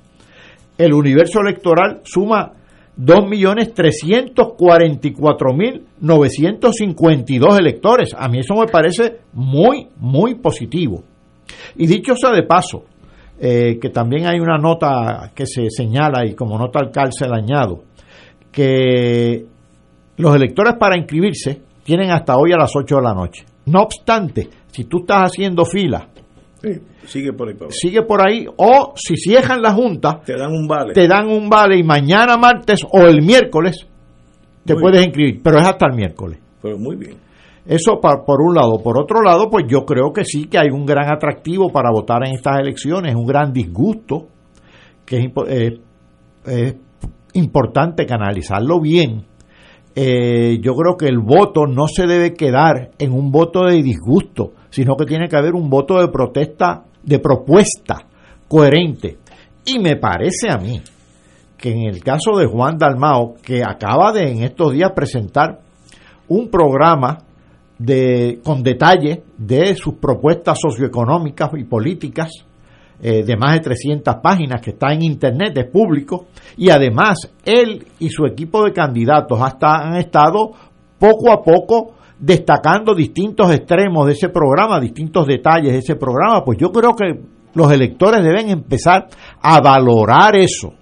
el universo electoral suma 2.344.952 electores. A mí eso me parece muy, muy positivo. Y dicho sea de paso, eh, que también hay una nota que se señala y como nota al cárcel añado, que los electores para inscribirse tienen hasta hoy a las 8 de la noche. No obstante, si tú estás haciendo fila sigue por ahí. Sigue por ahí. O si cierran la Junta, te dan un vale. Te dan un vale y mañana martes o el miércoles te puedes inscribir. Pero es hasta el miércoles. Pero muy bien. Eso por un lado. Por otro lado, pues yo creo que sí que hay un gran atractivo para votar en estas elecciones, un gran disgusto, que es, eh, importante canalizarlo bien. Eh, yo creo que el voto no se debe quedar en un voto de disgusto, sino que tiene que haber un voto de protesta, de propuesta coherente. Y me parece a mí que en el caso de Juan Dalmao, que acaba de en estos días presentar un programa de, con detalle de sus propuestas socioeconómicas y políticas, eh, de más de 300 páginas que está en internet, es público, y además él y su equipo de candidatos hasta han estado poco a poco destacando distintos extremos de ese programa, distintos detalles de ese programa, pues yo creo que los electores deben empezar a valorar eso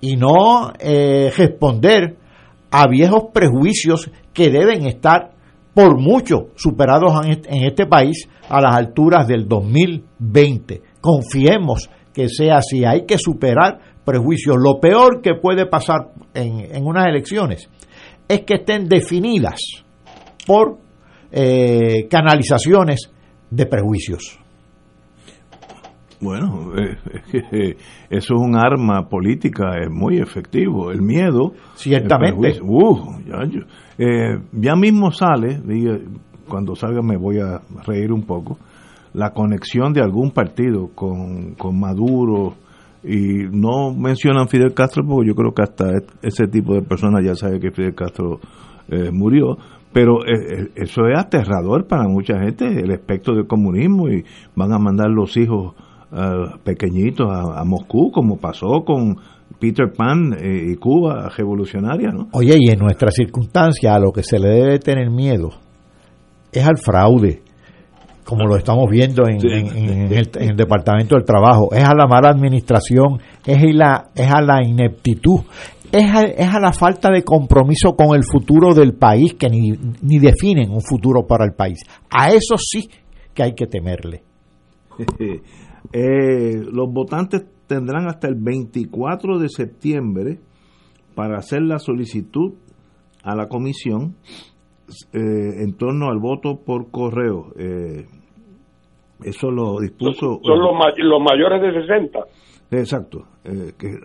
y no eh, responder a viejos prejuicios que deben estar por mucho superados en este país a las alturas del 2020. Confiemos que sea así, hay que superar prejuicios. Lo peor que puede pasar en, en unas elecciones es que estén definidas por eh, canalizaciones de prejuicios. Bueno, eh, eso es un arma política, es muy efectivo. El miedo. Ciertamente. uh, ya, eh, ya, mismo sale, cuando salga me voy a reír un poco, la conexión de algún partido con, con Maduro. Y no mencionan Fidel Castro porque yo creo que hasta ese tipo de personas ya sabe que Fidel Castro eh, murió pero eso es aterrador para mucha gente, el espectro del comunismo, y van a mandar los hijos pequeñitos a, Moscú, como pasó con Peter Pan eh, y Cuba revolucionaria. ¿no? Oye, y en nuestra circunstancia a lo que se le debe tener miedo es al fraude, como lo estamos viendo en, el, Departamento del Trabajo, es a la mala administración, es a la, es a la ineptitud, es a, es a la falta de compromiso con el futuro del país, que ni, ni definen un futuro para el país. A eso sí que hay que temerle. <laughs> Eh, los votantes tendrán hasta el 24 de septiembre para hacer la solicitud a la comisión eh, en torno al voto por correo. Eh, eso lo dispuso. Son los, los mayores de 60. Exacto. que,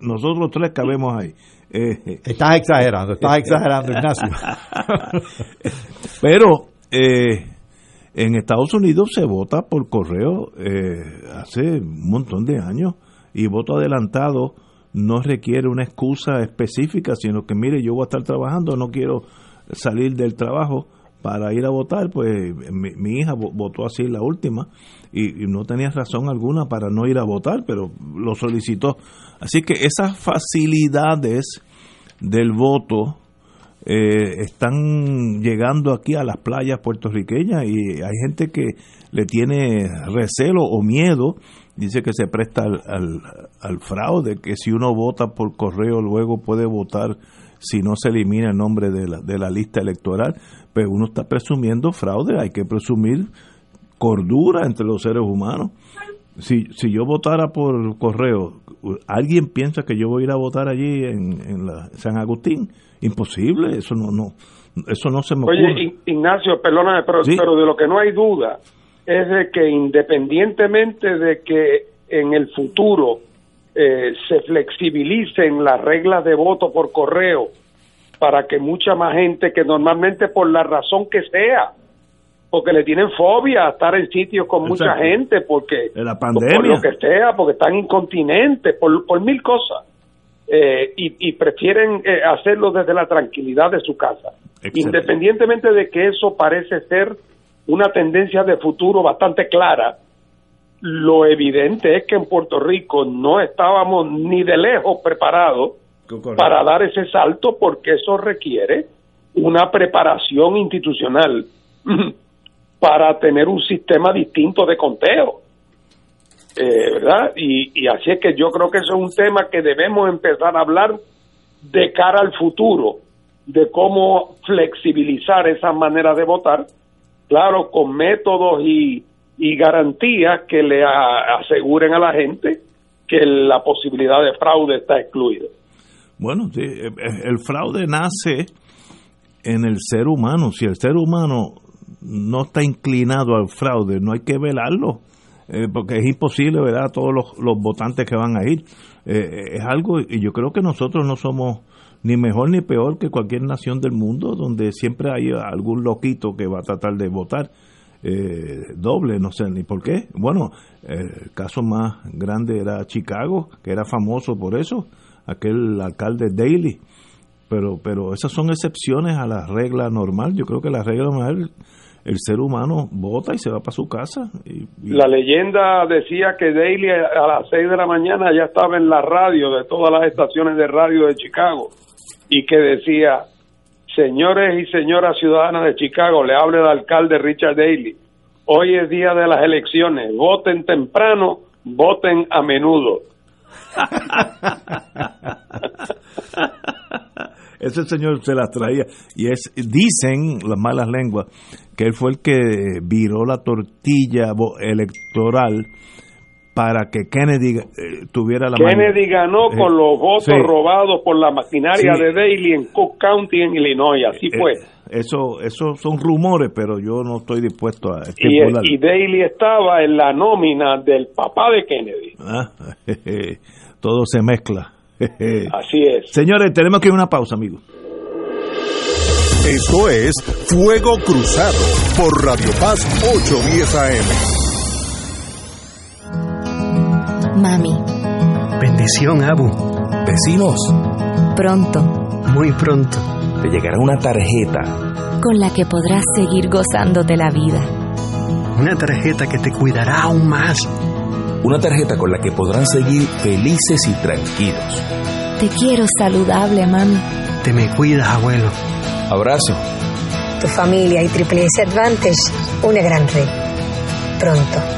nosotros tres cabemos ahí. estás exagerando, estás exagerando, <laughs> Ignacio. <laughs> Pero eh, en Estados Unidos se vota por correo eh, hace un montón de años y voto adelantado no requiere una excusa específica, sino que mire, yo voy a estar trabajando, no quiero salir del trabajo para ir a votar, pues mi, hija votó así la última y, no tenía razón alguna para no ir a votar, pero lo solicitó. Así que esas facilidades del voto eh, están llegando aquí a las playas puertorriqueñas y hay gente que le tiene recelo o miedo, dice que se presta al, fraude, que si uno vota por correo luego puede votar si no se elimina el nombre de la, de la lista electoral, pero uno está presumiendo fraude, hay que presumir cordura entre los seres humanos. Si, si yo votara por correo, ¿alguien piensa que yo voy a ir a votar allí en, en la San Agustín? Imposible, eso no, no, eso no se me ocurre. Oye, Ignacio, perdóname, pero, pero de lo que no hay duda es de que independientemente de que en el futuro eh, se flexibilicen las reglas de voto por correo para que mucha más gente que normalmente por la razón que sea, porque le tienen fobia a estar en sitios con mucha gente, porque la pandemia. por lo que sea, porque están incontinentes, por, por mil cosas eh, y, prefieren eh, hacerlo desde la tranquilidad de su casa. Independientemente de que eso parece ser una tendencia de futuro bastante clara, lo evidente es que en Puerto Rico no estábamos ni de lejos preparados para dar ese salto porque eso requiere una preparación institucional <clears throat> para tener un sistema distinto de conteo. Eh, ¿verdad? Y, así es que yo creo que eso es un tema que debemos empezar a hablar de cara al futuro, de cómo flexibilizar esa manera de votar, claro, con métodos y, garantías que le aseguren a la gente que la posibilidad de fraude está excluida. Bueno, sí, eh, eh, el fraude nace en el ser humano. Si el ser humano no está inclinado al fraude, no hay que velarlo. Eh, porque es imposible ver a todos los, votantes que van a ir. Es algo, y yo creo que nosotros no somos ni mejor ni peor que cualquier nación del mundo, donde siempre hay algún loquito que va a tratar de votar eh, doble, no sé ni por qué. Bueno, el caso más grande era Chicago, que era famoso por eso, aquel alcalde Daley. Pero, pero esas son excepciones a la regla normal. Yo creo que la regla normal el ser humano vota y se va para su casa. Y, La leyenda decía que Daly a las 6 de la mañana ya estaba en la radio de todas las estaciones de radio de Chicago y que decía, señores y señoras ciudadanas de Chicago, le habla el alcalde Richard Daley, hoy es día de las elecciones, voten temprano, voten a menudo. <laughs> Ese señor se las traía. Y es, dicen las malas lenguas que él fue el que viró la tortilla electoral para que Kennedy eh, tuviera la Kennedy ganó con los votos robados por la maquinaria de Daley en Cook County en Illinois, así fue. Eso, eso son rumores, pero yo no estoy dispuesto a y, y Daley estaba en la nómina del papá de Kennedy. Ah, <laughs> todo se mezcla. <laughs> Así es. Señores, tenemos que ir a una pausa, amigos. Esto es Fuego Cruzado por Radio Paz 810 AM. Mami. Bendición, Abu. Vecinos. Pronto. Muy pronto. Te llegará una tarjeta. Con la que podrás seguir gozando de la vida. Una tarjeta que te cuidará aún más. Una tarjeta con la que podrán seguir felices y tranquilos. Te quiero saludable, mami. Te me cuidas, abuelo. Abrazo. Tu familia y Triple S Advantage, una gran red. Pronto.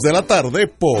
de la tarde por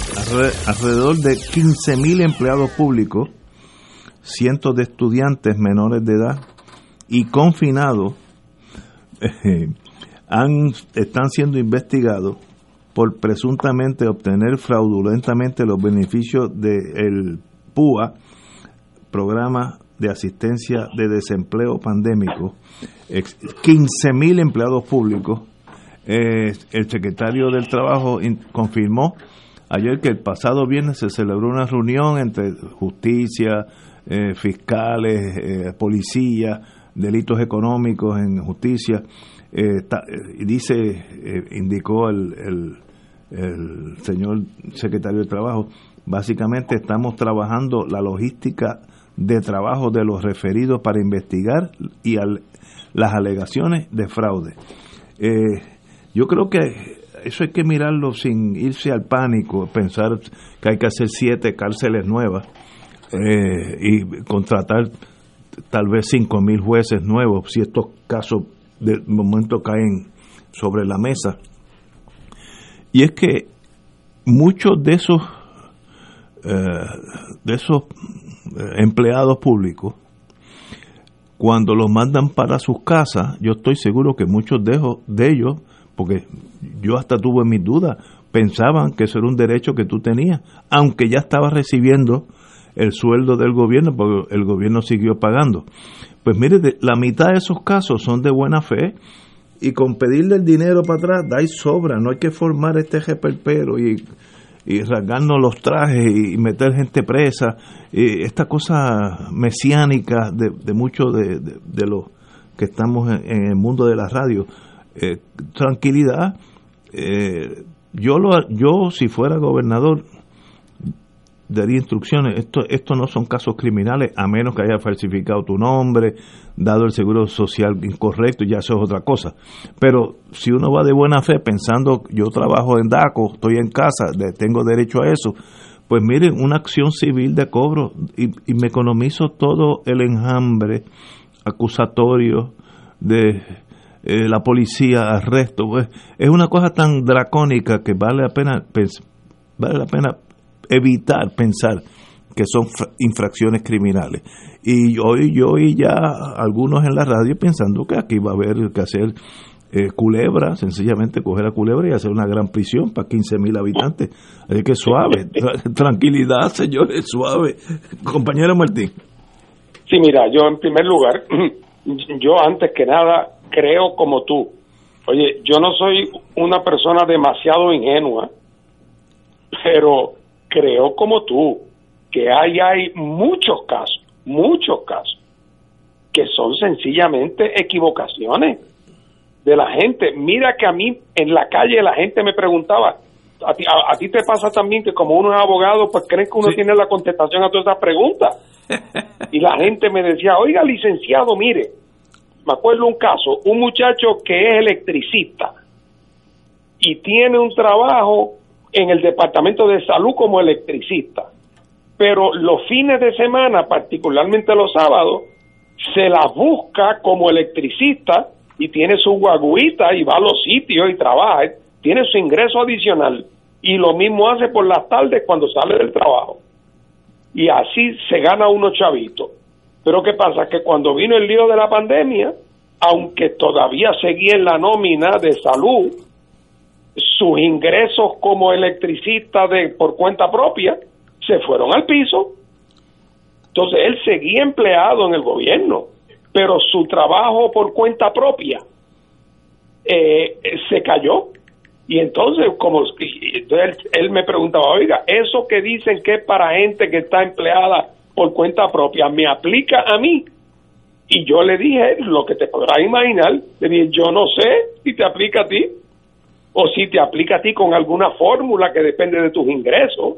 alrededor de 15.000 empleados públicos, cientos de estudiantes menores de edad y confinados <laughs> eh, están siendo investigados por presuntamente obtener fraudulentamente los beneficios del PUA, Programa de Asistencia de Desempleo Pandémico. 15.000 empleados públicos. Eh, el secretario del Trabajo confirmó ayer que el pasado viernes se celebró una reunión entre justicia, eh, fiscales, eh, policía, delitos económicos en justicia. Eh, dice, indicó el, el, señor secretario de Trabajo, básicamente estamos trabajando la logística de trabajo de los referidos para investigar y las alegaciones de fraude. yo creo que eso hay que mirarlo sin irse al pánico, pensar que hay que hacer siete cárceles nuevas eh, y contratar tal vez cinco mil jueces nuevos si estos casos de momento caen sobre la mesa. Y es que muchos de esos eh, de esos eh, empleados públicos cuando los mandan para sus casas, yo estoy seguro que muchos de, de ellos porque yo hasta tuve mis dudas, pensaban que eso era un derecho que tú tenías, aunque ya estabas recibiendo el sueldo del gobierno, porque el gobierno siguió pagando. Pues mire, la mitad de esos casos son de buena fe y con pedirle el dinero para atrás, da y sobra, no hay que formar este jeperpero y, y rasgarnos los trajes y meter gente presa, y esta cosa mesiánica de, muchos de, de, los que estamos en, el mundo de la radio. Eh, tranquilidad, eh, yo, lo, yo si fuera gobernador, daría instrucciones. Esto, esto no son casos criminales, a menos que haya falsificado tu nombre, dado el seguro social incorrecto, ya eso es otra cosa. Pero si uno va de buena fe pensando, yo trabajo en DACO, estoy en casa, tengo derecho a eso, pues miren, una acción civil de cobro y, me economizo todo el enjambre acusatorio de eh, la policía, arresto. Pues, es una cosa tan dracónica que vale la pena, vale la pena evitar pensar que son infracciones criminales. Y hoy yo oí ya algunos en la radio pensando que aquí va a haber que hacer eh, culebra, sencillamente coger a culebra y hacer una gran prisión para 15 mil habitantes. Así que suave, <laughs> tranquilidad, señores, suave. Compañero Martín. Sí, mira, yo en primer lugar, <clears throat> yo antes que nada creo como tú. Oye, yo no soy una persona demasiado ingenua, pero creo como tú que hay, hay muchos casos, muchos casos, que son sencillamente equivocaciones de la gente. Mira que a mí en la calle la gente me preguntaba, a ti, a, ti te pasa también que como uno es abogado, pues crees que uno tiene la contestación a todas esas preguntas. <laughs> y la gente me decía, oiga licenciado, mire, me acuerdo un caso, un muchacho que es electricista y tiene un trabajo en el departamento de salud como electricista, pero los fines de semana, particularmente los sábados, se la busca como electricista y tiene su guaguita y va a los sitios y trabaja, tiene su ingreso adicional y lo mismo hace por las tardes cuando sale del trabajo. Y así se gana unos chavitos. Pero ¿qué pasa? Que cuando vino el lío de la pandemia, aunque todavía seguía en la nómina de salud, sus ingresos como electricista de por cuenta propia se fueron al piso. Entonces él seguía empleado en el gobierno, pero su trabajo por cuenta propia eh, se cayó. Y entonces, como entonces él, me preguntaba, oiga, eso que dicen que es para gente que está empleada por cuenta propia, ¿me aplica a mí? Y yo le dije, lo que te podrás imaginar, le dije, yo no sé si te aplica a ti o si te aplica a ti con alguna fórmula que depende de tus ingresos,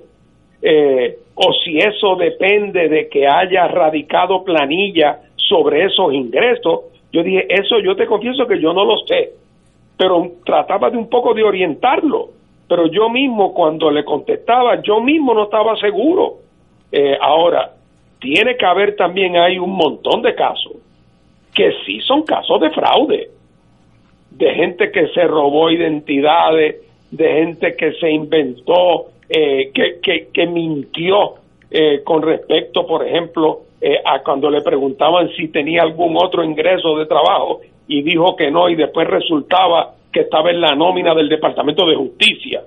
eh, o si eso depende de que haya radicado planilla sobre esos ingresos. Yo dije, eso yo te confieso que yo no lo sé, pero trataba de un poco de orientarlo, pero yo mismo cuando le contestaba, yo mismo no estaba seguro. Eh, ahora, tiene que haber también hay un montón de casos que sí son casos de fraude de gente que se robó identidades, de gente que se inventó, eh, que, que, que, mintió eh, con respecto, por ejemplo, eh, a cuando le preguntaban si tenía algún otro ingreso de trabajo y dijo que no y después resultaba que estaba en la nómina del Departamento de Justicia.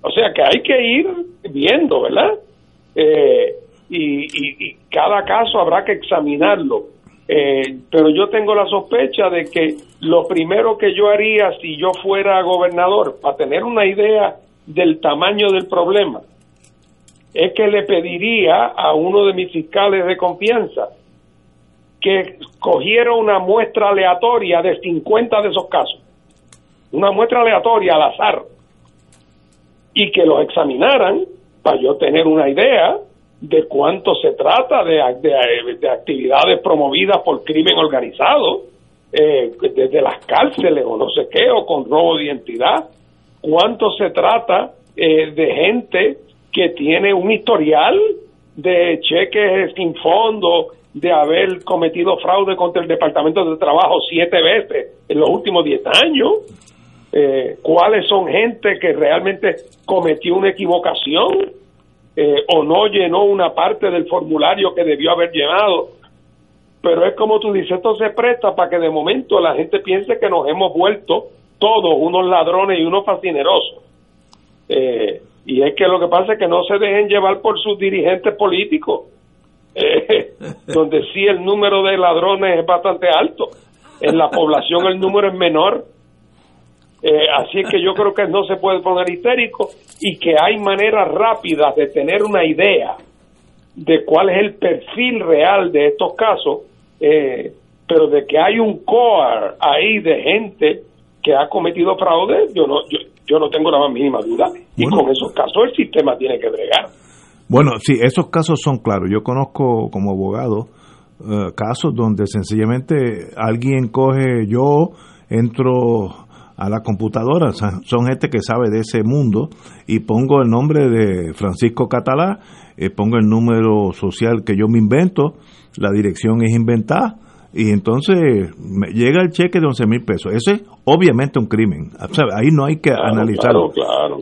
O sea que hay que ir viendo, ¿verdad? Y, y cada caso habrá que examinarlo. Eh, pero yo tengo la sospecha de que lo primero que yo haría si yo fuera gobernador, para tener una idea del tamaño del problema, es que le pediría a uno de mis fiscales de confianza que cogiera una muestra aleatoria de 50 de esos casos, una muestra aleatoria al azar, y que los examinaran para yo tener una idea de cuánto se trata de, de, actividades promovidas por crimen organizado, eh, desde las cárceles o no sé qué, o con robo de identidad, cuánto se trata eh, de gente que tiene un historial de cheques sin fondo, de haber cometido fraude contra el Departamento de Trabajo siete veces en los últimos diez años, eh, cuáles son gente que realmente cometió una equivocación, eh, o no llenó una parte del formulario que debió haber llenado. Pero es como tú dices, esto se presta para que de momento la gente piense que nos hemos vuelto todos unos ladrones y unos fascinerosos. Eh, y es que lo que pasa es que no se dejen llevar por sus dirigentes políticos, <laughs> eh, donde sí el número de ladrones es bastante alto. En la población el número es menor Eh, así es que yo creo que no se puede poner histérico y que hay maneras rápidas de tener una idea de cuál es el perfil real de estos casos, eh, pero de que hay un core ahí de gente que ha cometido fraude, yo no, yo, yo no tengo la más mínima duda. Y con esos casos el sistema tiene que bregar. Bueno, sí, esos casos son claros. Yo conozco como abogado eh, casos donde sencillamente alguien coge, yo entro a la computadora, son gente que sabe de ese mundo y pongo el nombre de Francisco Catalá, eh, pongo el número social que yo me invento, la dirección es inventada y entonces me llega el cheque de 11 mil pesos. Eso es obviamente un crimen. Ahí no hay que analizarlo.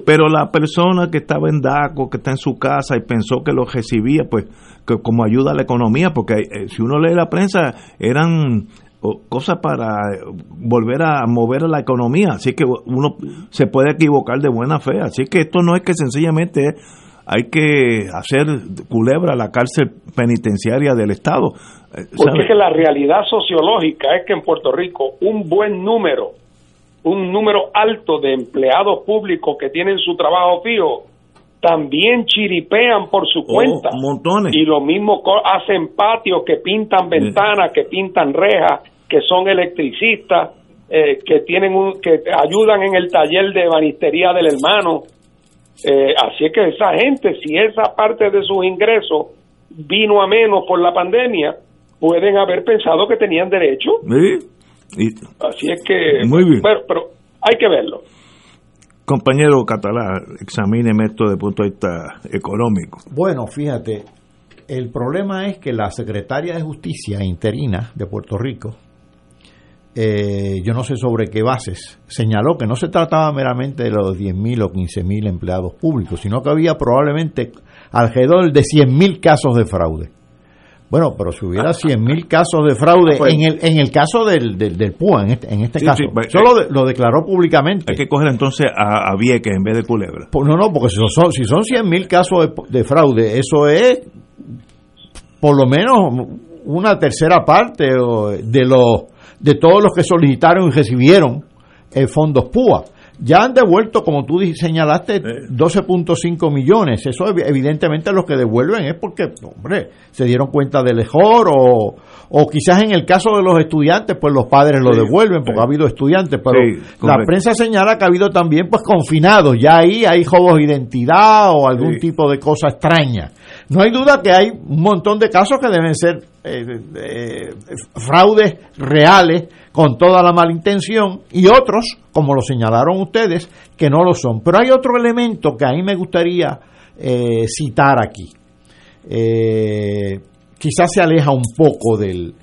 Pero la persona que estaba en DACO, que está en su casa y pensó que lo recibía, pues que como ayuda a la economía, porque eh, si uno lee la prensa, eran cosas para volver a mover a la economía. Así que uno se puede equivocar de buena fe. Así que esto no es que sencillamente hay que hacer culebra la cárcel penitenciaria del Estado. Eh, Porque es que la realidad sociológica es que en Puerto Rico un buen número, un número alto de empleados públicos que tienen su trabajo fijo, también chiripean por su oh, cuenta. montones. Y lo mismo hacen patios, que pintan ventanas, que pintan rejas, que son electricistas, eh, que tienen un, que ayudan en el taller de banistería del hermano. Eh, así es que esa gente, si esa parte de sus ingresos vino a menos por la pandemia, pueden haber pensado que tenían derecho. así es que, Muy bien. pero hay que verlo. Compañero Catalá, examíneme esto desde el punto de vista económico. Bueno, fíjate, el problema es que la secretaria de Justicia interina de Puerto Rico, eh, yo no sé sobre qué bases, señaló que no se trataba meramente de los 10.000 o 15.000 empleados públicos, sino que había probablemente alrededor de 100.000 casos de fraude. Bueno, pero si hubiera 100.000 casos de fraude, en, el, en el caso del, del, PUA, en este, en este caso, pues, solo eh, lo declaró públicamente. Hay que coger entonces a, a Vieques en vez de Culebra. Pues no, no, porque si son, si son 100.000 casos de, de, fraude, eso es por lo menos una tercera parte de los de todos los que solicitaron y recibieron eh, fondos PUA. Ya han devuelto, como tú señalaste, 12.5 millones. Eso evidentemente los que devuelven es porque, hombre, se dieron cuenta del mejor o, o quizás en el caso de los estudiantes, pues los padres lo devuelven porque ha habido estudiantes, pero la prensa señala que ha habido también pues confinados, ya ahí hay juegos de identidad o algún tipo de cosa extraña. No hay duda que hay un montón de casos que deben ser eh, eh, fraudes reales con toda la mala intención y otros, como lo señalaron ustedes, que no lo son. Pero hay otro elemento que a mí me gustaría eh, citar aquí. quizás se aleja un poco del,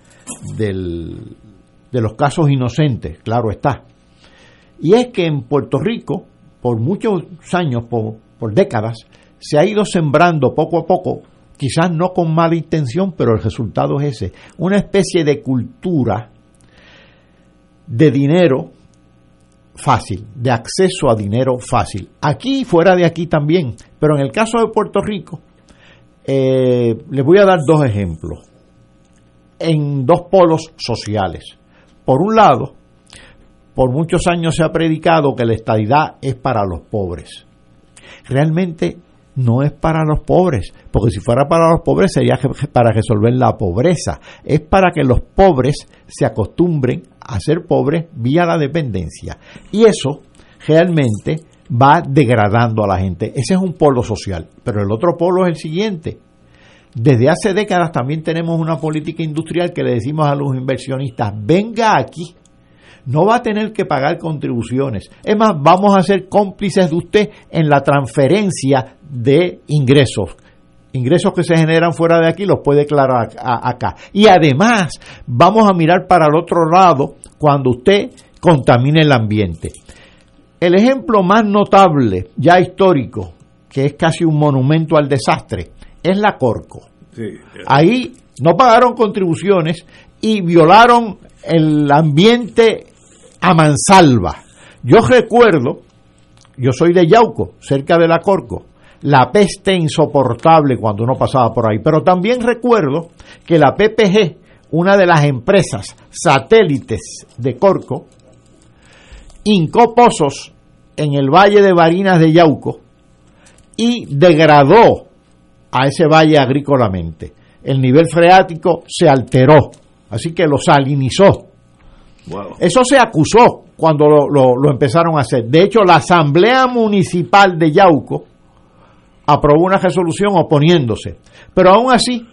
de los casos inocentes, claro está. Y es que en Puerto Rico, por muchos años, por, por décadas, se ha ido sembrando poco a poco, quizás no con mala intención, pero el resultado es ese, una especie de cultura de dinero fácil, de acceso a dinero fácil. Aquí, fuera de aquí también, pero en el caso de Puerto Rico, eh, les voy a dar dos ejemplos, en dos polos sociales. Por un lado, por muchos años se ha predicado que la estadidad es para los pobres. Realmente no es para los pobres, porque si fuera para los pobres sería para resolver la pobreza, es para que los pobres se acostumbren a ser pobres vía la dependencia. Y eso realmente va degradando a la gente. Ese es un polo social, pero el otro polo es el siguiente. Desde hace décadas también tenemos una política industrial que le decimos a los inversionistas, venga aquí, no va a tener que pagar contribuciones. Es más, vamos a ser cómplices de usted en la transferencia de ingresos. Ingresos que se generan fuera de aquí los puede declarar acá. Y además, vamos a mirar para el otro lado cuando usted contamine el ambiente. El ejemplo más notable, ya histórico, que es casi un monumento al desastre, es la Corco. Ahí no pagaron contribuciones y violaron el ambiente a mansalva. Yo recuerdo, yo soy de Yauco, cerca de la Corco, la peste insoportable cuando uno pasaba por ahí, pero también recuerdo que la PPG, una de las empresas satélites de Corco, hincó pozos en el valle de Barinas de Yauco y degradó a ese valle agrícolamente. El nivel freático se alteró, así que lo salinizó. Eso se acusó cuando lo, empezaron a hacer. De hecho, la Asamblea Municipal de Yauco aprobó una resolución oponiéndose. Pero aún así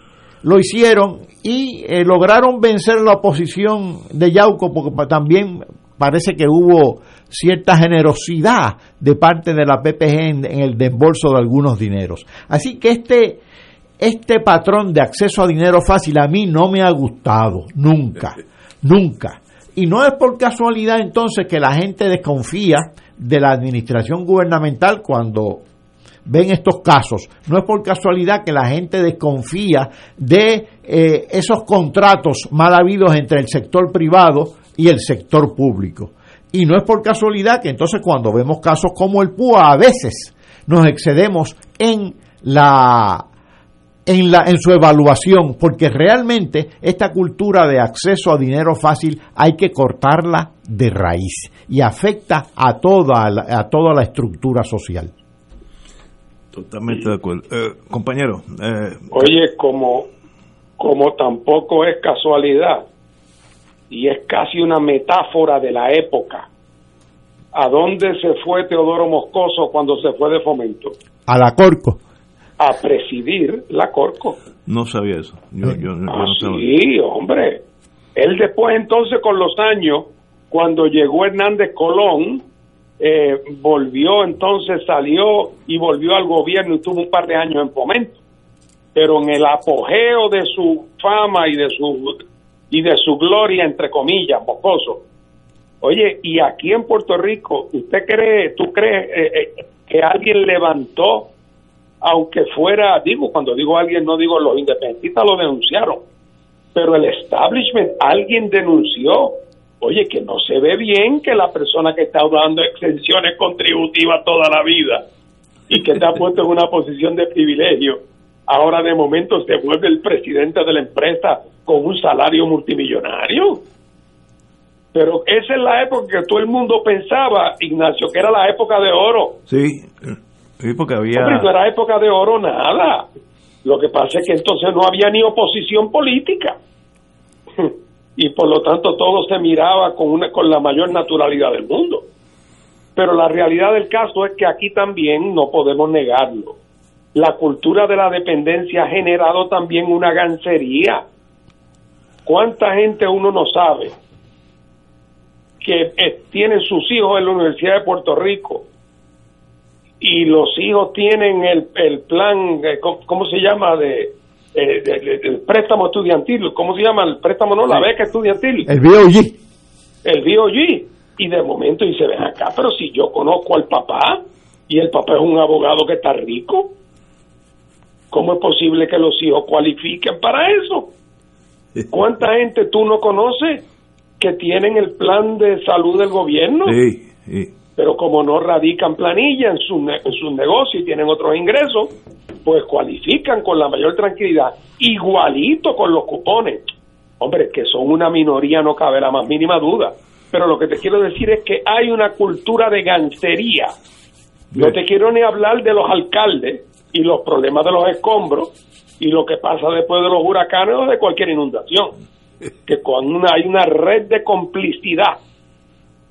lo hicieron y eh, lograron vencer la oposición de Yauco porque también parece que hubo cierta generosidad de parte de la PPG en, en el desembolso de algunos dineros. Así que este, este patrón de acceso a dinero fácil a mí no me ha gustado, nunca, nunca. Y no es por casualidad entonces que la gente desconfía de la administración gubernamental cuando ven estos casos. No es por casualidad que la gente desconfía de eh, esos contratos mal habidos entre el sector privado y el sector público. Y no es por casualidad que entonces cuando vemos casos como el PUA a veces nos excedemos en la en, la, en su evaluación, porque realmente esta cultura de acceso a dinero fácil hay que cortarla de raíz y afecta a toda la, a toda la estructura social. Totalmente de acuerdo. Eh, compañero. Eh, Oye, como, como tampoco es casualidad y es casi una metáfora de la época. ¿A dónde se fue Teodoro Moscoso cuando se fue de fomento? A la Corco. A presidir la Corco. No sabía eso. Yo, yo, yo ah, no sabía. sí, hombre. Él después entonces con los años, cuando llegó Hernández Colón, eh, volvió entonces, salió y volvió al gobierno y tuvo un par de años en fomento. Pero en el apogeo de su fama y de su y de su gloria, entre comillas, mocoso. Oye, y aquí en Puerto Rico, ¿usted cree, tú crees eh, eh, que alguien levantó, aunque fuera, digo, cuando digo alguien, no digo los independentistas lo denunciaron, pero el establishment, alguien denunció, oye, que no se ve bien que la persona que está dando exenciones contributivas toda la vida y que ha puesto en una posición de privilegio, ahora de momento se vuelve el presidente de la empresa con un salario multimillonario. Pero esa es la época que todo el mundo pensaba, Ignacio, que era la época de oro. Sí, porque había... No era época de oro nada. Lo que pasa es que entonces no había ni oposición política. <laughs> y por lo tanto todo se miraba con, una, con la mayor naturalidad del mundo. Pero la realidad del caso es que aquí también no podemos negarlo. La cultura de la dependencia ha generado también una gancería ¿Cuánta gente uno no sabe que eh, tienen sus hijos en la Universidad de Puerto Rico y los hijos tienen el, el plan, eh, ¿cómo, se llama? De, eh, de, de, de, préstamo estudiantil, ¿cómo se llama? El préstamo, no, la beca estudiantil. El BOG. El BOG. Y de momento dice, ven acá, pero si yo conozco al papá y el papá es un abogado que está rico, ¿cómo es posible que los hijos cualifiquen para eso? ¿Cuánta gente tú no conoces que tienen el plan de salud del gobierno? Sí, sí. Pero como no radican planilla en sus en su negocios y tienen otros ingresos, pues cualifican con la mayor tranquilidad, igualito con los cupones. Hombre, que son una minoría, no cabe la más mínima duda. Pero lo que te quiero decir es que hay una cultura de gancería. No te quiero ni hablar de los alcaldes y los problemas de los escombros, y lo que pasa después de los huracanes o de cualquier inundación. <laughs> Que cuando hay una red de complicidad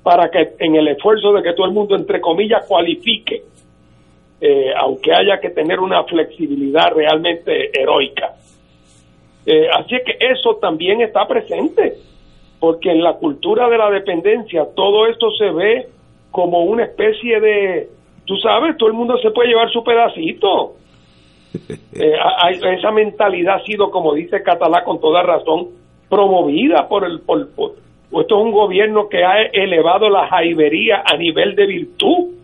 para que en el esfuerzo de que todo el mundo, entre comillas, cualifique, eh, aunque haya que tener una flexibilidad realmente heroica. Eh, así es que eso también está presente, porque en la cultura de la dependencia todo esto se ve como una especie de, tú sabes, todo el mundo se puede llevar su pedacito <laughs> eh, esa mentalidad ha sido, como dice Catalá con toda razón, promovida por el... Por, por, esto es un gobierno que ha elevado la jaibería a nivel de virtud.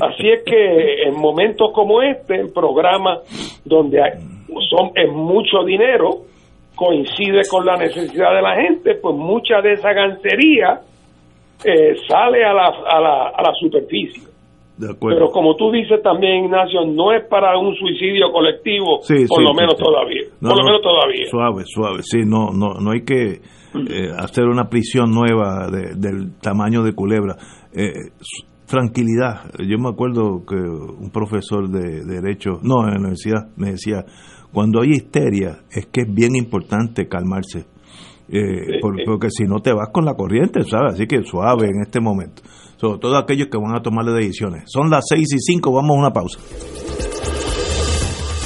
Así es que en momentos como este, en programas donde hay, son, es mucho dinero, coincide con la necesidad de la gente, pues mucha de esa gancería eh, sale a la, a, la, a la superficie. Pero como tú dices también, Ignacio, no es para un suicidio colectivo, sí, por sí, lo menos sí, todavía. por lo menos todavía. Suave, suave, sí, no, no, no hay que eh, hacer una prisión nueva del tamaño de Culebra. Eh, tranquilidad. Yo me acuerdo que un profesor de, Derecho, no, en la universidad, me decía, cuando hay histeria es que es bien importante calmarse. Eh, porque si no te vas con la corriente, ¿sabes? Así que suave en este momento. Sobre todo aquellos que van a tomar las decisiones. Son las 6 y 5, vamos a una pausa.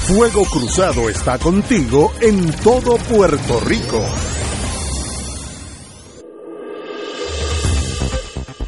Fuego Cruzado está contigo en todo Puerto Rico.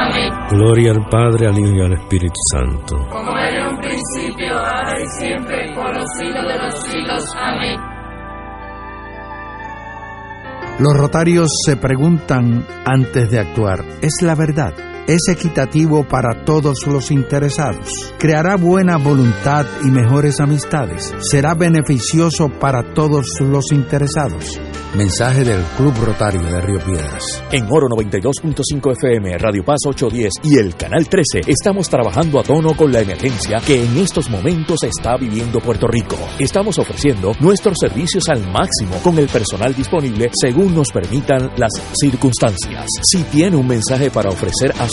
Amén. Gloria al Padre, al Hijo y al Espíritu Santo. Como era en un principio, ahora y siempre, por los siglos de los siglos. Amén. Los rotarios se preguntan antes de actuar, ¿es la verdad? Es equitativo para todos los interesados, creará buena voluntad y mejores amistades, será beneficioso para todos los interesados. Mensaje del Club Rotario de Río Piedras. En Oro 92.5 FM, Radio Paz 810 y el Canal 13 estamos trabajando a tono con la emergencia que en estos momentos está viviendo Puerto Rico. Estamos ofreciendo nuestros servicios al máximo con el personal disponible según nos permitan las circunstancias. Si tiene un mensaje para ofrecer a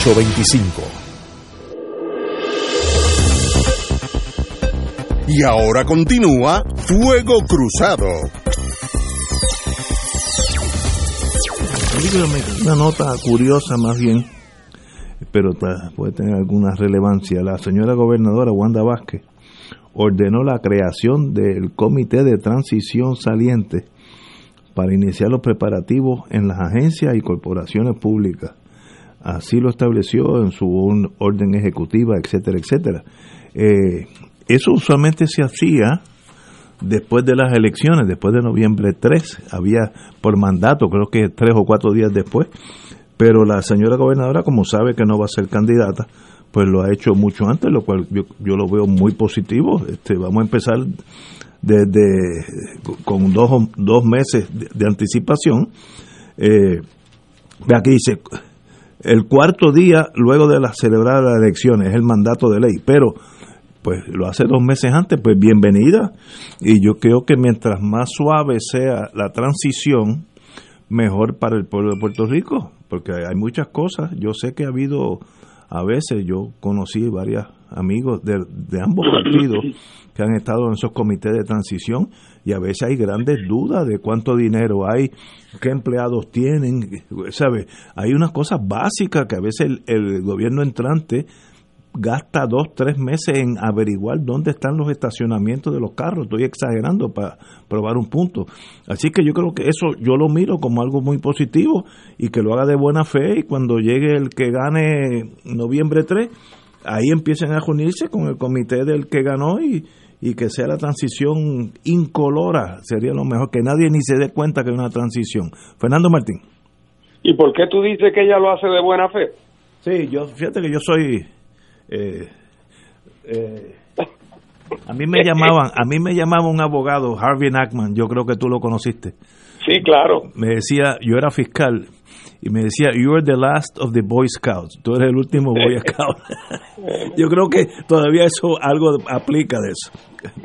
787-552-0825. Y ahora continúa Fuego Cruzado. Una nota curiosa más bien, pero puede tener alguna relevancia. La señora gobernadora Wanda Vázquez ordenó la creación del Comité de Transición Saliente para iniciar los preparativos en las agencias y corporaciones públicas. Así lo estableció en su orden ejecutiva, etcétera, etcétera. Eh, eso usualmente se hacía después de las elecciones, después de noviembre 3, había por mandato, creo que tres o cuatro días después, pero la señora gobernadora, como sabe que no va a ser candidata, pues lo ha hecho mucho antes, lo cual yo, yo lo veo muy positivo. Este, vamos a empezar desde con dos, dos meses de, anticipación. Eh, ve aquí dice, el cuarto día luego de la celebrar las elecciones, es el mandato de ley, pero pues lo hace dos meses antes, pues bienvenida. Y yo creo que mientras más suave sea la transición, mejor para el pueblo de Puerto Rico, porque hay muchas cosas. Yo sé que ha habido, a veces yo conocí varios amigos de, de ambos partidos que han estado en esos comités de transición y a veces hay grandes dudas de cuánto dinero hay, qué empleados tienen, ¿sabe? Hay unas cosas básicas que a veces el, el gobierno entrante gasta dos, tres meses en averiguar dónde están los estacionamientos de los carros. Estoy exagerando para probar un punto. Así que yo creo que eso yo lo miro como algo muy positivo y que lo haga de buena fe y cuando llegue el que gane noviembre 3, ahí empiecen a reunirse con el comité del que ganó y, y que sea la transición incolora. Sería lo mejor, que nadie ni se dé cuenta que es una transición. Fernando Martín. ¿Y por qué tú dices que ella lo hace de buena fe? Sí, yo fíjate que yo soy eh, eh, a mí me llamaban, a mí me llamaba un abogado, Harvey Nackman, yo creo que tú lo conociste. Sí, claro. Me decía, yo era fiscal y me decía, you are the last of the Boy Scouts, tú eres el último Boy <laughs> Scout. <laughs> yo creo que todavía eso algo aplica de eso.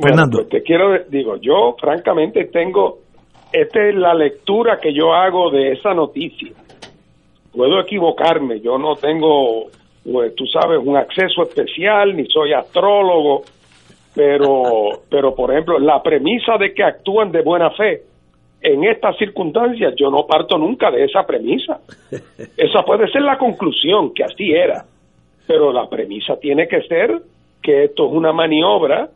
Fernando. Pues te quiero, digo, yo francamente tengo, esta es la lectura que yo hago de esa noticia. Puedo equivocarme, yo no tengo pues, tú sabes, un acceso especial, ni soy astrólogo, pero, <laughs> pero por ejemplo, la premisa de que actúan de buena fe en estas circunstancias, yo no parto nunca de esa premisa. <laughs> Esa puede ser la conclusión, que así era, pero la premisa tiene que ser que esto es una maniobra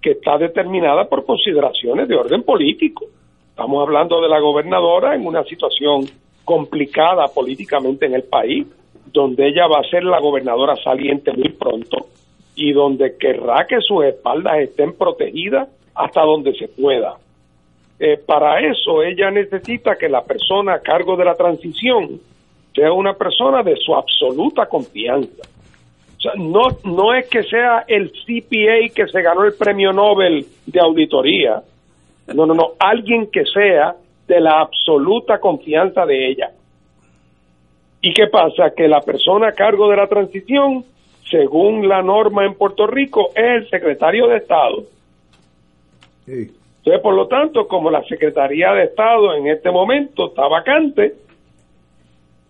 que está determinada por consideraciones de orden político. Estamos hablando de la gobernadora en una situación complicada políticamente en el país donde ella va a ser la gobernadora saliente muy pronto y donde querrá que sus espaldas estén protegidas hasta donde se pueda. Eh, para eso ella necesita que la persona a cargo de la transición sea una persona de su absoluta confianza. No, no es que sea el CPA que se ganó el premio Nobel de auditoría, no, no, no, alguien que sea de la absoluta confianza de ella. ¿Y qué pasa? Que la persona a cargo de la transición, según la norma en Puerto Rico, es el secretario de Estado. Entonces, por lo tanto, como la Secretaría de Estado en este momento está vacante,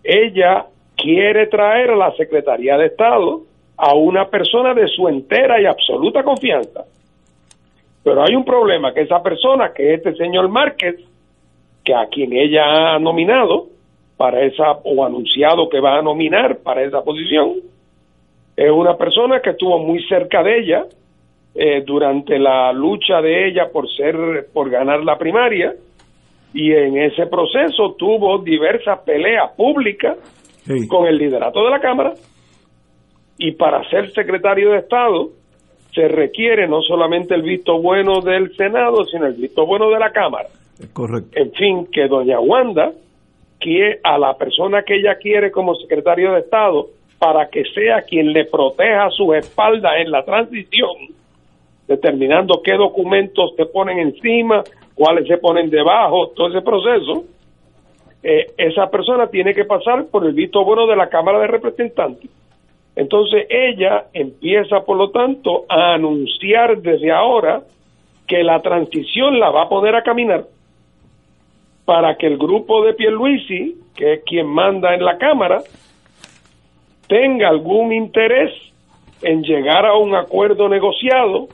ella quiere traer a la Secretaría de Estado a una persona de su entera y absoluta confianza. Pero hay un problema, que esa persona, que es este señor Márquez, que a quien ella ha nominado, para esa o anunciado que va a nominar para esa posición es una persona que estuvo muy cerca de ella eh, durante la lucha de ella por ser por ganar la primaria y en ese proceso tuvo diversas peleas públicas con el liderato de la cámara y para ser secretario de estado se requiere no solamente el visto bueno del senado sino el visto bueno de la cámara correcto en fin que doña Wanda a la persona que ella quiere como secretario de Estado para que sea quien le proteja su espalda en la transición, determinando qué documentos se ponen encima, cuáles se ponen debajo, todo ese proceso, eh, esa persona tiene que pasar por el visto bueno de la Cámara de Representantes. Entonces ella empieza, por lo tanto, a anunciar desde ahora que la transición la va a poner a caminar para que el grupo de Pierluisi, que es quien manda en la Cámara, tenga algún interés en llegar a un acuerdo negociado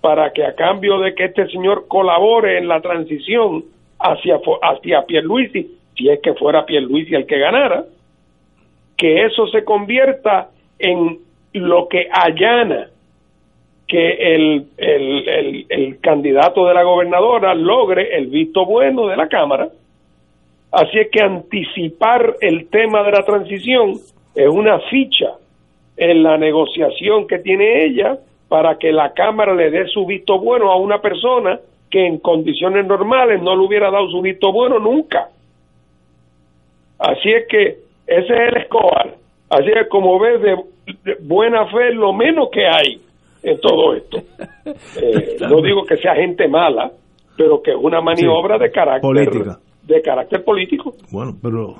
para que a cambio de que este señor colabore en la transición hacia, hacia Pierluisi, si es que fuera Pierluisi el que ganara, que eso se convierta en lo que allana que el, el, el, candidato de la gobernadora logre el visto bueno de la Cámara. Así es que anticipar el tema de la transición es una ficha en la negociación que tiene ella para que la Cámara le dé su visto bueno a una persona que en condiciones normales no le hubiera dado su visto bueno nunca. Así es que ese es el escobar. Así es como ves de, buena fe lo menos que hay en todo esto. <laughs> Eh, no digo que sea gente mala, pero que es una maniobra de carácter de carácter político. Bueno, pero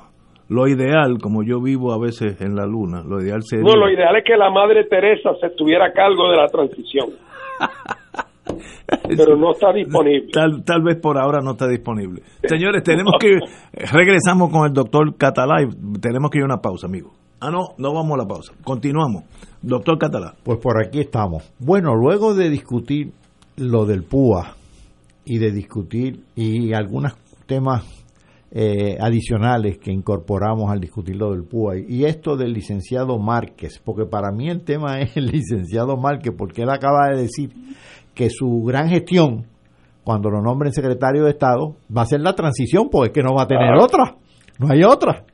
lo ideal, como yo vivo a veces en la luna, lo ideal sería... No, lo ideal es que la Madre Teresa se estuviera a cargo de la transición. <laughs> pero no está disponible. Tal, tal vez por ahora no está disponible. Señores, tenemos que <laughs> regresamos con el doctor Catalá y tenemos que ir a una pausa, amigo. Ah, no, no vamos a la pausa. Continuamos. Doctor Catalá. Pues por aquí estamos. Bueno, luego de discutir lo del PUA y de discutir y algunos temas eh, adicionales que incorporamos al discutir lo del PUA y esto del licenciado Márquez, porque para mí el tema es el licenciado Márquez, porque él acaba de decir que su gran gestión, cuando lo nombren secretario de Estado, va a ser la transición, porque es que no va a tener otra, no hay otra.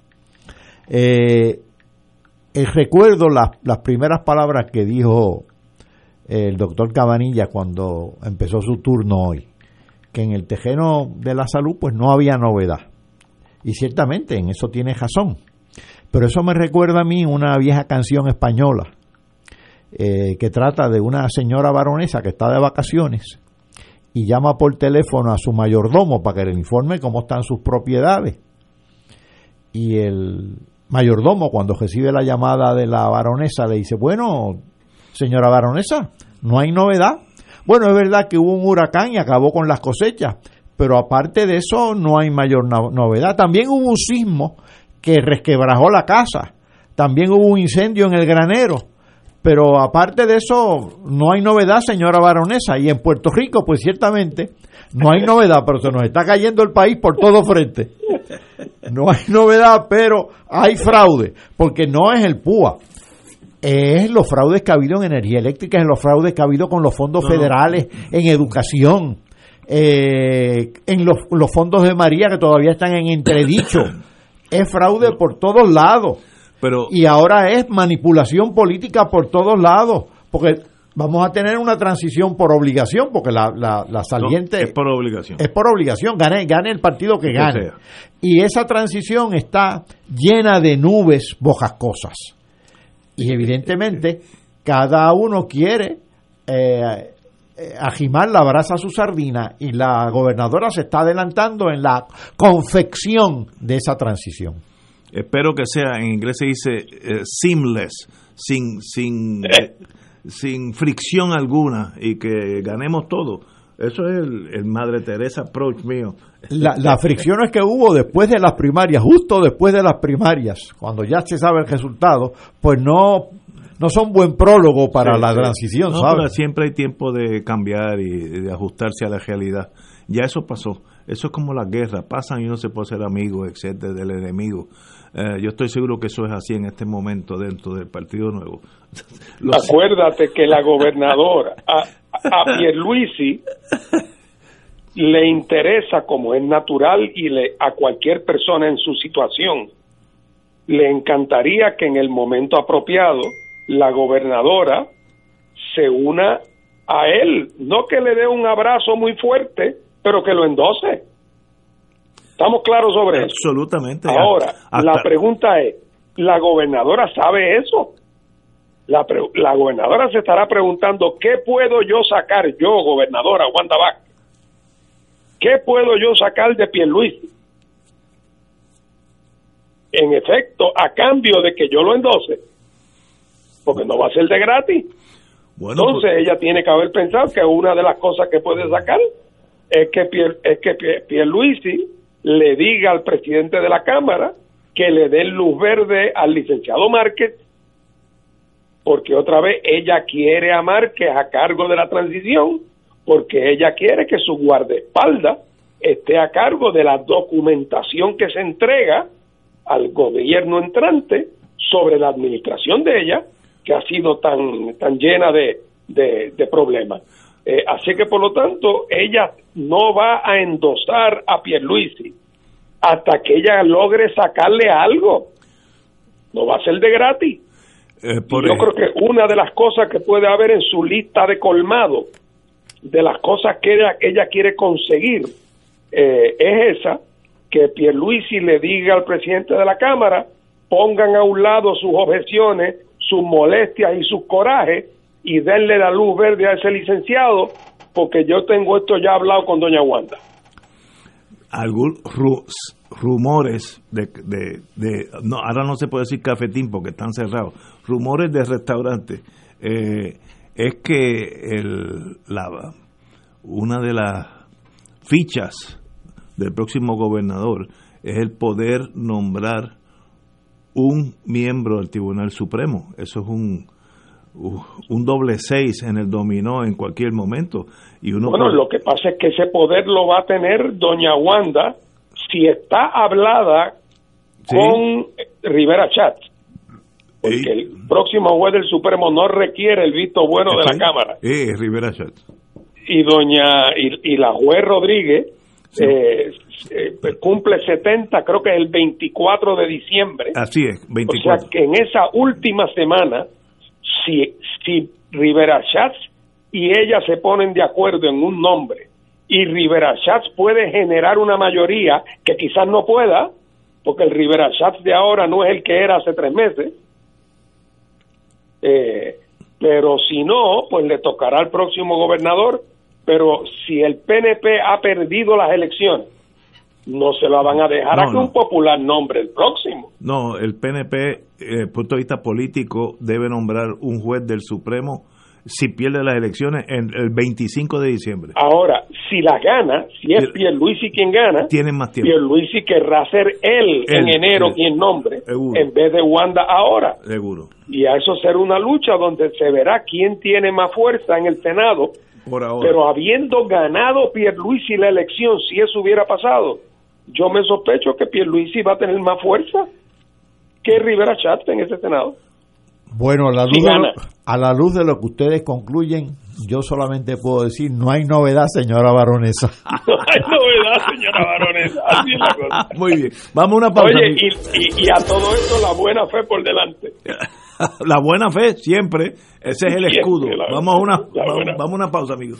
Eh, eh, recuerdo las, las primeras palabras que dijo el doctor Cabanilla cuando empezó su turno hoy, que en el tejeno de la salud pues no había novedad. Y ciertamente en eso tiene razón. Pero eso me recuerda a mí una vieja canción española eh, que trata de una señora baronesa que está de vacaciones y llama por teléfono a su mayordomo para que le informe cómo están sus propiedades. Y el mayordomo, cuando recibe la llamada de la baronesa, le dice, bueno, señora baronesa, no hay novedad. Bueno, es verdad que hubo un huracán y acabó con las cosechas, pero aparte de eso no hay mayor novedad. También hubo un sismo que resquebrajó la casa, también hubo un incendio en el granero, pero aparte de eso no hay novedad, señora baronesa. Y en Puerto Rico, pues ciertamente no hay novedad, pero se nos está cayendo el país por todo frente. No hay novedad, pero hay fraude, porque no es el PUA. Es los fraudes que ha habido en energía eléctrica, es los fraudes que ha habido con los fondos federales en educación, eh, en los, los fondos de María que todavía están en entredicho. es fraude por todos lados. Pero, y ahora es manipulación política por todos lados, porque vamos a tener una transición por obligación, porque la, la, saliente... es por obligación. Es por obligación, gane, gane el partido que gane. Y esa transición está llena de nubes bojascosas. Y evidentemente cada uno quiere eh, eh, agimar la brasa a su sardina y la gobernadora se está adelantando en la confección de esa transición. Espero que sea, en inglés se dice eh, seamless, sin, sin, sin fricción alguna y que ganemos todo. Eso es el, Madre Teresa approach mío. La, la fricción es que hubo después de las primarias, justo después de las primarias, cuando ya se sabe el resultado, pues no no son buen prólogo para la transición, siempre hay tiempo de cambiar y de ajustarse a la realidad. Ya eso pasó. Eso es como la guerra. Pasan y uno se puede ser amigo, etcétera, del enemigo. Eh, yo estoy seguro que eso es así en este momento dentro del Partido Nuevo. <laughs> Acuérdate que la gobernadora, a, a Pierluisi, le interesa, como es natural, y le, a cualquier persona en su situación, le encantaría que en el momento apropiado la gobernadora se una a él, no que le dé un abrazo muy fuerte, pero que lo endose. ¿Estamos claros sobre eso? Absolutamente. Ahora, la pregunta es, ¿la gobernadora sabe eso? La, la, gobernadora se estará preguntando, ¿qué puedo yo sacar yo, gobernadora Wanda Vázquez? ¿Qué puedo yo sacar de Pierluisi? En efecto, a cambio de que yo lo endose, porque no va a ser de gratis. Bueno, Entonces pues- ella tiene que haber pensado que una de las cosas que puede sacar es que Pier, es que Pierluisi le diga al presidente de la Cámara que le dé luz verde al licenciado Márquez, porque otra vez ella quiere a Márquez a cargo de la transición, porque ella quiere que su guardaespaldas esté a cargo de la documentación que se entrega al gobierno entrante sobre la administración de ella, que ha sido tan, tan llena de, de, problemas. Eh, así que, por lo tanto, ella no va a endosar a Pierluisi hasta que ella logre sacarle algo. No va a ser de gratis. Eh, yo creo que una de las cosas que puede haber en su lista de colmado, de las cosas que ella, ella quiere conseguir, eh, es esa, que Pierluisi le diga al presidente de la Cámara, pongan a un lado sus objeciones, sus molestias y sus corajes y denle la luz verde a ese licenciado, porque yo tengo esto ya hablado con doña Wanda. Algunos rumores de, de, no, ahora no se puede decir cafetín porque están cerrados, rumores de restaurantes. Eh, es que el, la, una de las fichas del próximo gobernador es el poder nombrar un miembro del Tribunal Supremo. Eso es un, un doble seis en el dominó en cualquier momento. Y uno bueno, lo que pasa es que ese poder lo va a tener doña Wanda si está hablada con Rivera Chat. Porque el próximo juez del Supremo no requiere el visto bueno de la Cámara. Eh, Rivera Chat. Y doña y, la juez Rodríguez eh, eh, cumple 70, creo que es el 24 de diciembre. Así es, 24. O sea que en esa última semana, si, Rivera Schatz y ella se ponen de acuerdo en un nombre y Rivera Schatz puede generar una mayoría que quizás no pueda, porque el Rivera Schatz de ahora no es el que era hace tres meses, eh, pero si no, pues le tocará al próximo gobernador. Pero si el PNP ha perdido las elecciones, no se la van a dejar a que un popular nombre el próximo. No, el PNP, desde el punto de vista político, debe nombrar un juez del Supremo si pierde las elecciones en el 25 de diciembre. Ahora, si la gana, si es Pierluisi quien gana, tienen más tiempo. Pierluisi querrá ser él, en enero quien nombre, en vez de Wanda ahora. Seguro. Y a eso será una lucha donde se verá quién tiene más fuerza en el Senado. Por ahora. Pero habiendo ganado Pierluisi la elección, si eso hubiera pasado, yo me sospecho que Pierluisi va a tener más fuerza que Rivera Chatz en ese Senado. Bueno, a la, luz de lo, a la luz de lo que ustedes concluyen, yo solamente puedo decir, no hay novedad, señora baronesa. <laughs> No hay novedad, señora baronesa. Así es la cosa. <laughs> Muy bien, vamos a una pausa. Oye, y, y, y, a todo esto la buena fe por delante. <laughs> la buena fe, siempre. Ese es el escudo. vamos, a una, vamos, vamos a una pausa, amigos.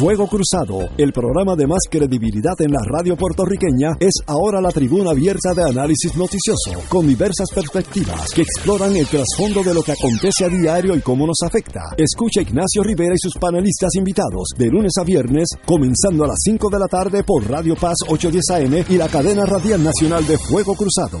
Fuego Cruzado, el programa de más credibilidad en la radio puertorriqueña, es ahora la tribuna abierta de análisis noticioso, con diversas perspectivas que exploran el trasfondo de lo que acontece a diario y cómo nos afecta. Escucha Ignacio Rivera y sus panelistas invitados de lunes a viernes, comenzando a las 5 de la tarde por Radio Paz 810 AM y la cadena radial nacional de Fuego Cruzado.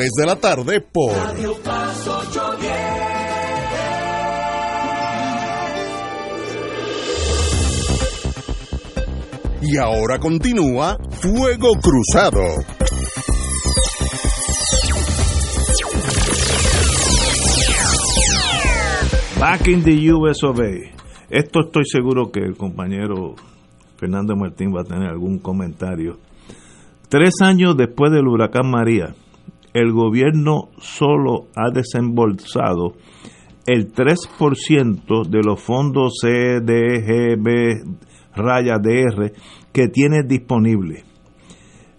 de la tarde por Radio Paz 810. Y ahora continúa Fuego Cruzado. Back in the US of A. Esto estoy seguro que el compañero Fernando Martín va a tener algún comentario. Tres años después del huracán María, el gobierno solo ha desembolsado el 3% de los fondos CDGB raya DR que tiene disponible.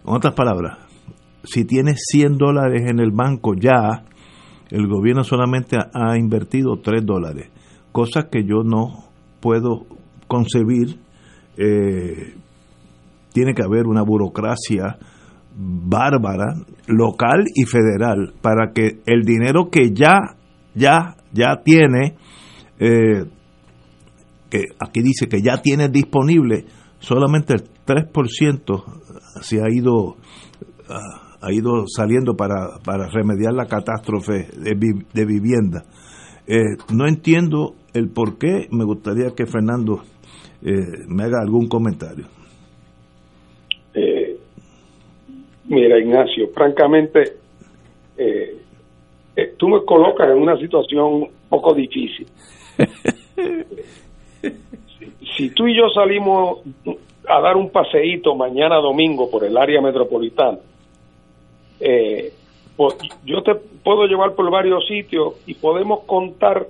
En otras palabras, si tienes 100 dólares en el banco ya, el gobierno solamente ha invertido 3 dólares, cosa que yo no puedo concebir. Eh, tiene que haber una burocracia bárbara, local y federal, para que el dinero que ya, ya, ya tiene, eh, que aquí dice que ya tiene disponible, solamente el 3% se ha ido, ah, ha ido saliendo para, para remediar la catástrofe de, de vivienda. Eh, no entiendo el por qué, me gustaría que Fernando eh, me haga algún comentario. Eh, mira, Ignacio, francamente, tú me colocas en una situación un poco difícil. <laughs> si, tú y yo salimos a dar un paseíto mañana domingo por el área metropolitana, eh, pues yo te puedo llevar por varios sitios y podemos contar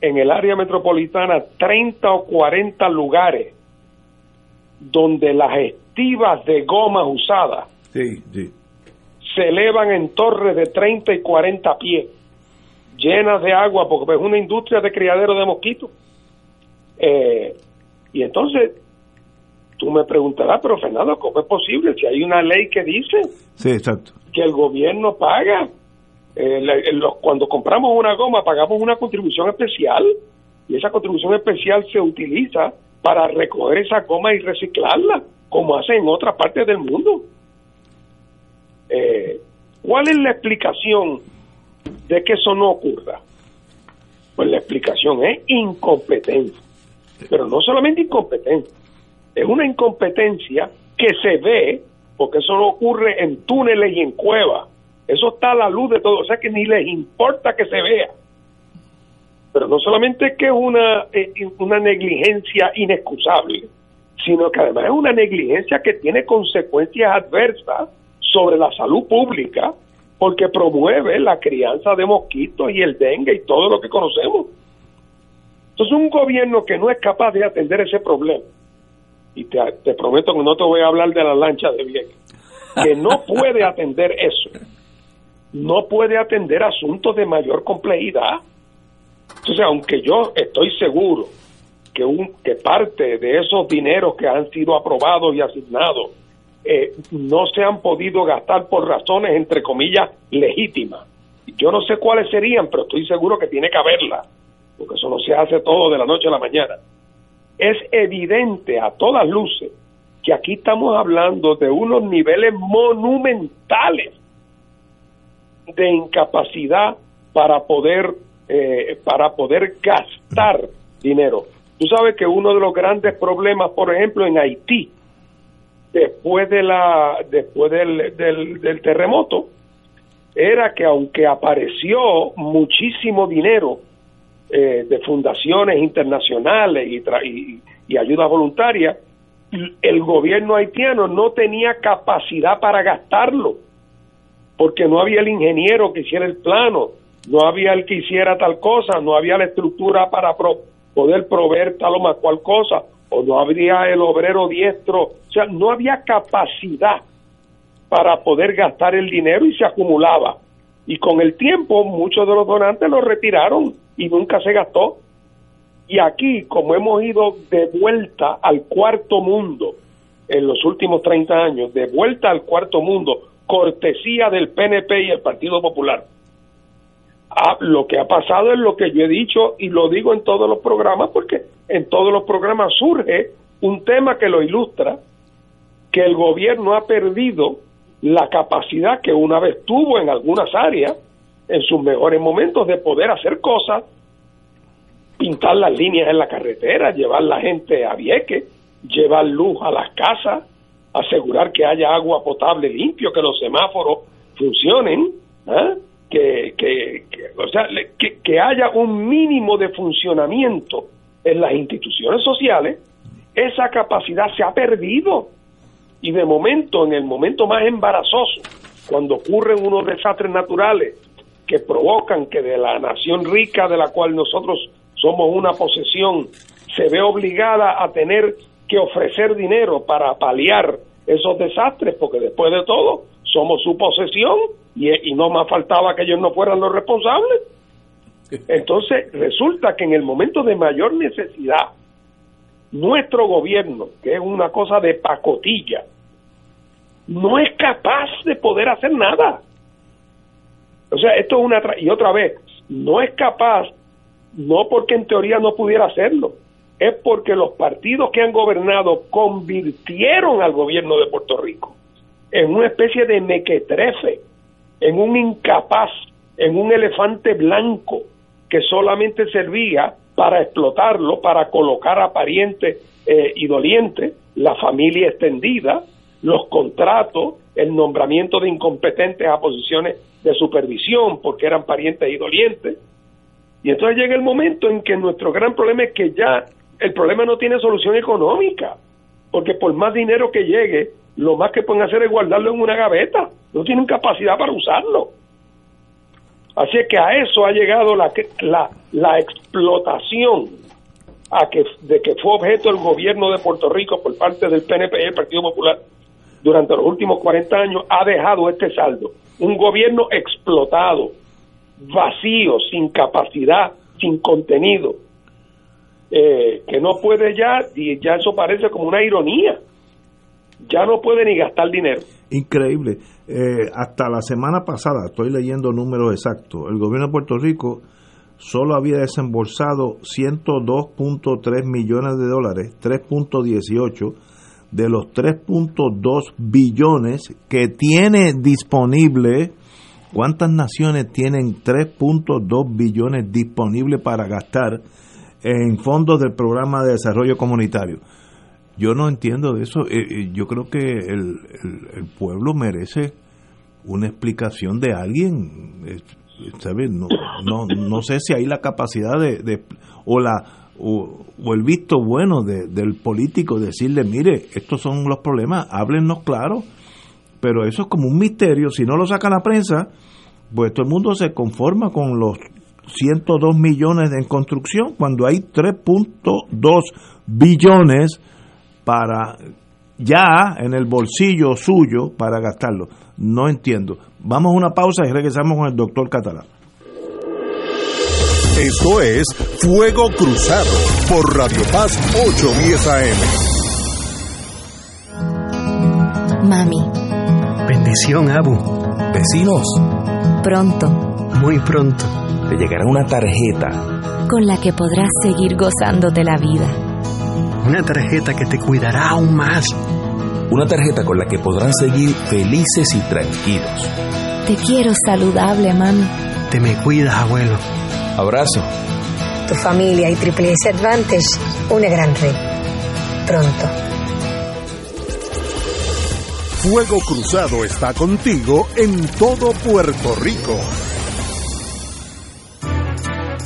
en el área metropolitana 30 o 40 lugares donde las estivas de gomas usadas se elevan en torres de 30 y 40 pies, llenas de agua, porque es una industria de criadero de mosquitos. Eh, y entonces, tú me preguntarás, pero Fernando, ¿cómo es posible si hay una ley que dice sí, exacto. que el gobierno paga? Eh, cuando compramos una goma pagamos una contribución especial y esa contribución especial se utiliza para recoger esa goma y reciclarla, como hacen en otras partes del mundo. Eh, ¿Cuál es la explicación de que eso no ocurra? Pues la explicación es incompetencia. Pero no solamente incompetencia, es una incompetencia que se ve, porque eso no ocurre en túneles y en cuevas. Eso está a la luz de todo, o sea que ni les importa que se vea. Pero no solamente es que es una, eh, una negligencia inexcusable, sino que además es una negligencia que tiene consecuencias adversas sobre la salud pública, porque promueve la crianza de mosquitos y el dengue y todo lo que conocemos. Entonces, un gobierno que no es capaz de atender ese problema, y te, te prometo que no te voy a hablar de la lancha de bien, que no <laughs> puede atender eso, no puede atender asuntos de mayor complejidad. Entonces, aunque yo estoy seguro que, un, que parte de esos dineros que han sido aprobados y asignados eh, no se han podido gastar por razones, entre comillas, legítimas. Yo no sé cuáles serían, pero estoy seguro que tiene que haberla porque eso no se hace todo de la noche a la mañana. Es evidente a todas luces que aquí estamos hablando de unos niveles monumentales de incapacidad para poder eh, para poder gastar dinero. Tú sabes que uno de los grandes problemas, por ejemplo, en Haití, después de la después del, del, terremoto, era que aunque apareció muchísimo dinero eh, de fundaciones internacionales y, y, y ayuda voluntaria, el gobierno haitiano no tenía capacidad para gastarlo, porque no había el ingeniero que hiciera el plano, no había el que hiciera tal cosa, no había la estructura para poder proveer tal o más cual cosa, o no habría el obrero diestro, o sea, no había capacidad para poder gastar el dinero y se acumulaba. Y con el tiempo muchos de los donantes lo retiraron y nunca se gastó. Y aquí, como hemos ido de vuelta al cuarto mundo en los últimos 30 años, de vuelta al cuarto mundo, cortesía del PNP y el Partido Popular, ah, lo que ha pasado es lo que yo he dicho y lo digo en todos los programas, porque en todos los programas surge un tema que lo ilustra, que el gobierno ha perdido la capacidad que una vez tuvo en algunas áreas en sus mejores momentos de poder hacer cosas, pintar las líneas en la carretera, llevar la gente a Vieques, llevar luz a las casas, asegurar que haya agua potable limpio, que los semáforos funcionen, ¿eh? Que, que, o sea, que, que haya un mínimo de funcionamiento en las instituciones sociales, esa capacidad se ha perdido. Y de momento, en el momento más embarazoso, cuando ocurren unos desastres naturales que provocan que de la nación rica de la cual nosotros somos una posesión se ve obligada a tener que ofrecer dinero para paliar esos desastres, porque después de todo somos su posesión y, no más faltaba que ellos no fueran los responsables. Entonces resulta que en el momento de mayor necesidad, nuestro gobierno, que es una cosa de pacotilla, no es capaz de poder hacer nada. O sea, esto es una... Y otra vez, no es capaz, no porque en teoría no pudiera hacerlo, es porque los partidos que han gobernado convirtieron al gobierno de Puerto Rico en una especie de mequetrefe, en un incapaz, en un elefante blanco que solamente servía para explotarlo, para colocar a parientes eh, y dolientes, la familia extendida, los contratos, el nombramiento de incompetentes a posiciones de supervisión porque eran parientes y dolientes. Y entonces llega el momento en que nuestro gran problema es que ya el problema no tiene solución económica, porque por más dinero que llegue, lo más que pueden hacer es guardarlo en una gaveta, no tienen capacidad para usarlo. Así es que a eso ha llegado la, la, la explotación a que, de que fue objeto el gobierno de Puerto Rico por parte del PNP el Partido Popular durante los últimos 40 años, ha dejado este saldo. Un gobierno explotado, vacío, sin capacidad, sin contenido, eh, que no puede ya, y ya eso parece como una ironía, ya no puede ni gastar dinero. Increíble. Eh, hasta la semana pasada, estoy leyendo números exactos, el gobierno de Puerto Rico solo había desembolsado 102.3 millones de dólares, 3.18 de los 3.2 billones que tiene disponible. ¿Cuántas naciones tienen 3.2 billones disponibles para gastar en fondos del programa de desarrollo comunitario? Yo no entiendo de eso. Eh, eh, yo creo que el, el, pueblo merece una explicación de alguien. Eh, No, no, no sé si hay la capacidad de, o la o, el visto bueno del político decirle, mire, estos son los problemas, háblennos claro. Pero eso es como un misterio. Si no lo saca la prensa, pues todo el mundo se conforma con los 102 millones en construcción cuando hay 3.2 billones para ya en el bolsillo suyo para gastarlo. No entiendo. Vamos a una pausa y regresamos con el doctor Catalán. Esto es Fuego Cruzado por Radio Paz 810 AM. Mami. Bendición, Abu. Vecinos. Pronto. Muy pronto. Te llegará una tarjeta. Con la que podrás seguir gozándote la vida. Una tarjeta que te cuidará aún más. Una tarjeta con la que podrán seguir felices y tranquilos. Te quiero saludable, mami. Te me cuidas, abuelo. Abrazo. Tu familia y Triple S Advantage, una gran red. Pronto. Fuego Cruzado está contigo en todo Puerto Rico.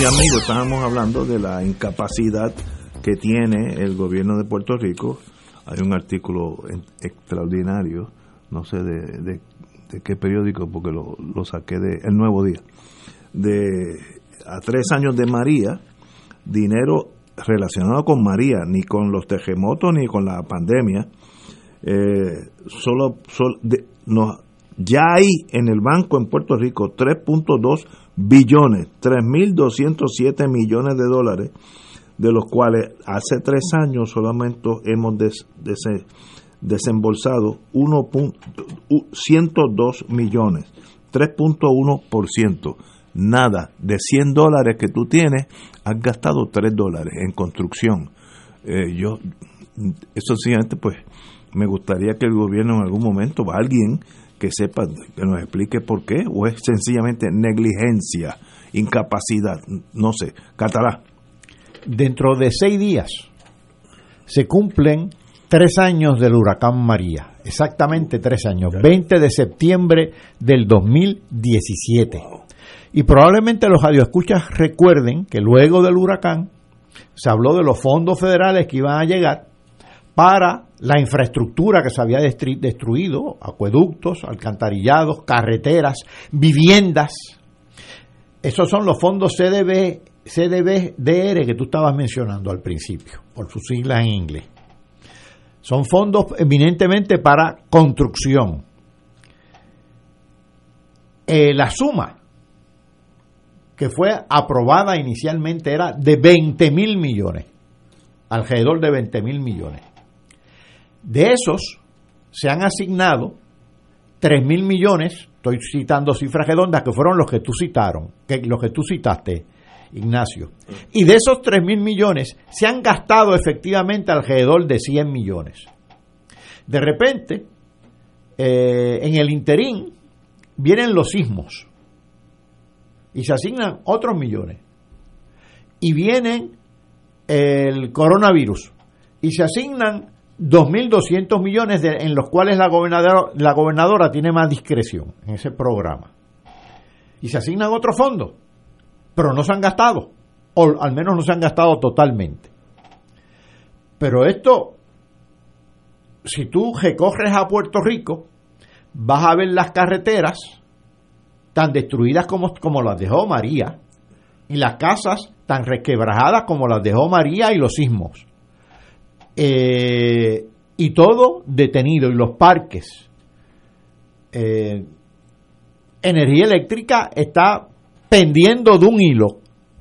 Y amigos, estábamos hablando de la incapacidad que tiene el gobierno de Puerto Rico. Hay un artículo extraordinario, no sé de, qué periódico, porque lo, lo saqué de El Nuevo Día, de a tres años de María, dinero relacionado con María, ni con los terremotos ni con la pandemia. Eh, solo, ya hay en el banco en Puerto Rico 3.2 billones, 3.207 millones de dólares, de los cuales hace tres años solamente hemos desembolsado 1.102 millones, 3.1% nada. De 100 dólares que tú tienes, has gastado 3 dólares en construcción. Eh, yo, eso sencillamente, pues, me gustaría que el gobierno en algún momento, alguien que sepa, que nos explique por qué, o es sencillamente negligencia, incapacidad, no sé. Catalá. Dentro de seis días se cumplen tres años del huracán María, exactamente tres años, 20 de septiembre del 2017. Y probablemente los radioescuchas recuerden que luego del huracán se habló de los fondos federales que iban a llegar para la infraestructura que se había destruido, acueductos, alcantarillados, carreteras, viviendas. Esos son los fondos CDB, CDBDR que tú estabas mencionando al principio, por sus siglas en inglés. Son fondos eminentemente para construcción. Eh, la suma que fue aprobada inicialmente era de 20 mil millones, alrededor de 20 mil millones. De esos se han asignado 3 mil millones, estoy citando cifras redondas que fueron los que tú citaron, que, los que tú citaste, Ignacio. Y de esos 3 mil millones se han gastado efectivamente alrededor de 100 millones. De repente, eh, en el interín vienen los sismos y se asignan otros millones. Y vienen el coronavirus y se asignan 2.200 millones en los cuales la gobernadora, la gobernadora tiene más discreción en ese programa. Y se asignan otros fondos, pero no se han gastado, o al menos no se han gastado totalmente. Pero esto, si tú recorres a Puerto Rico, vas a ver las carreteras tan destruidas como, como las dejó María, y las casas tan requebrajadas como las dejó María y los sismos. Eh, y todo detenido, y los parques. Eh, energía eléctrica está pendiendo de un hilo.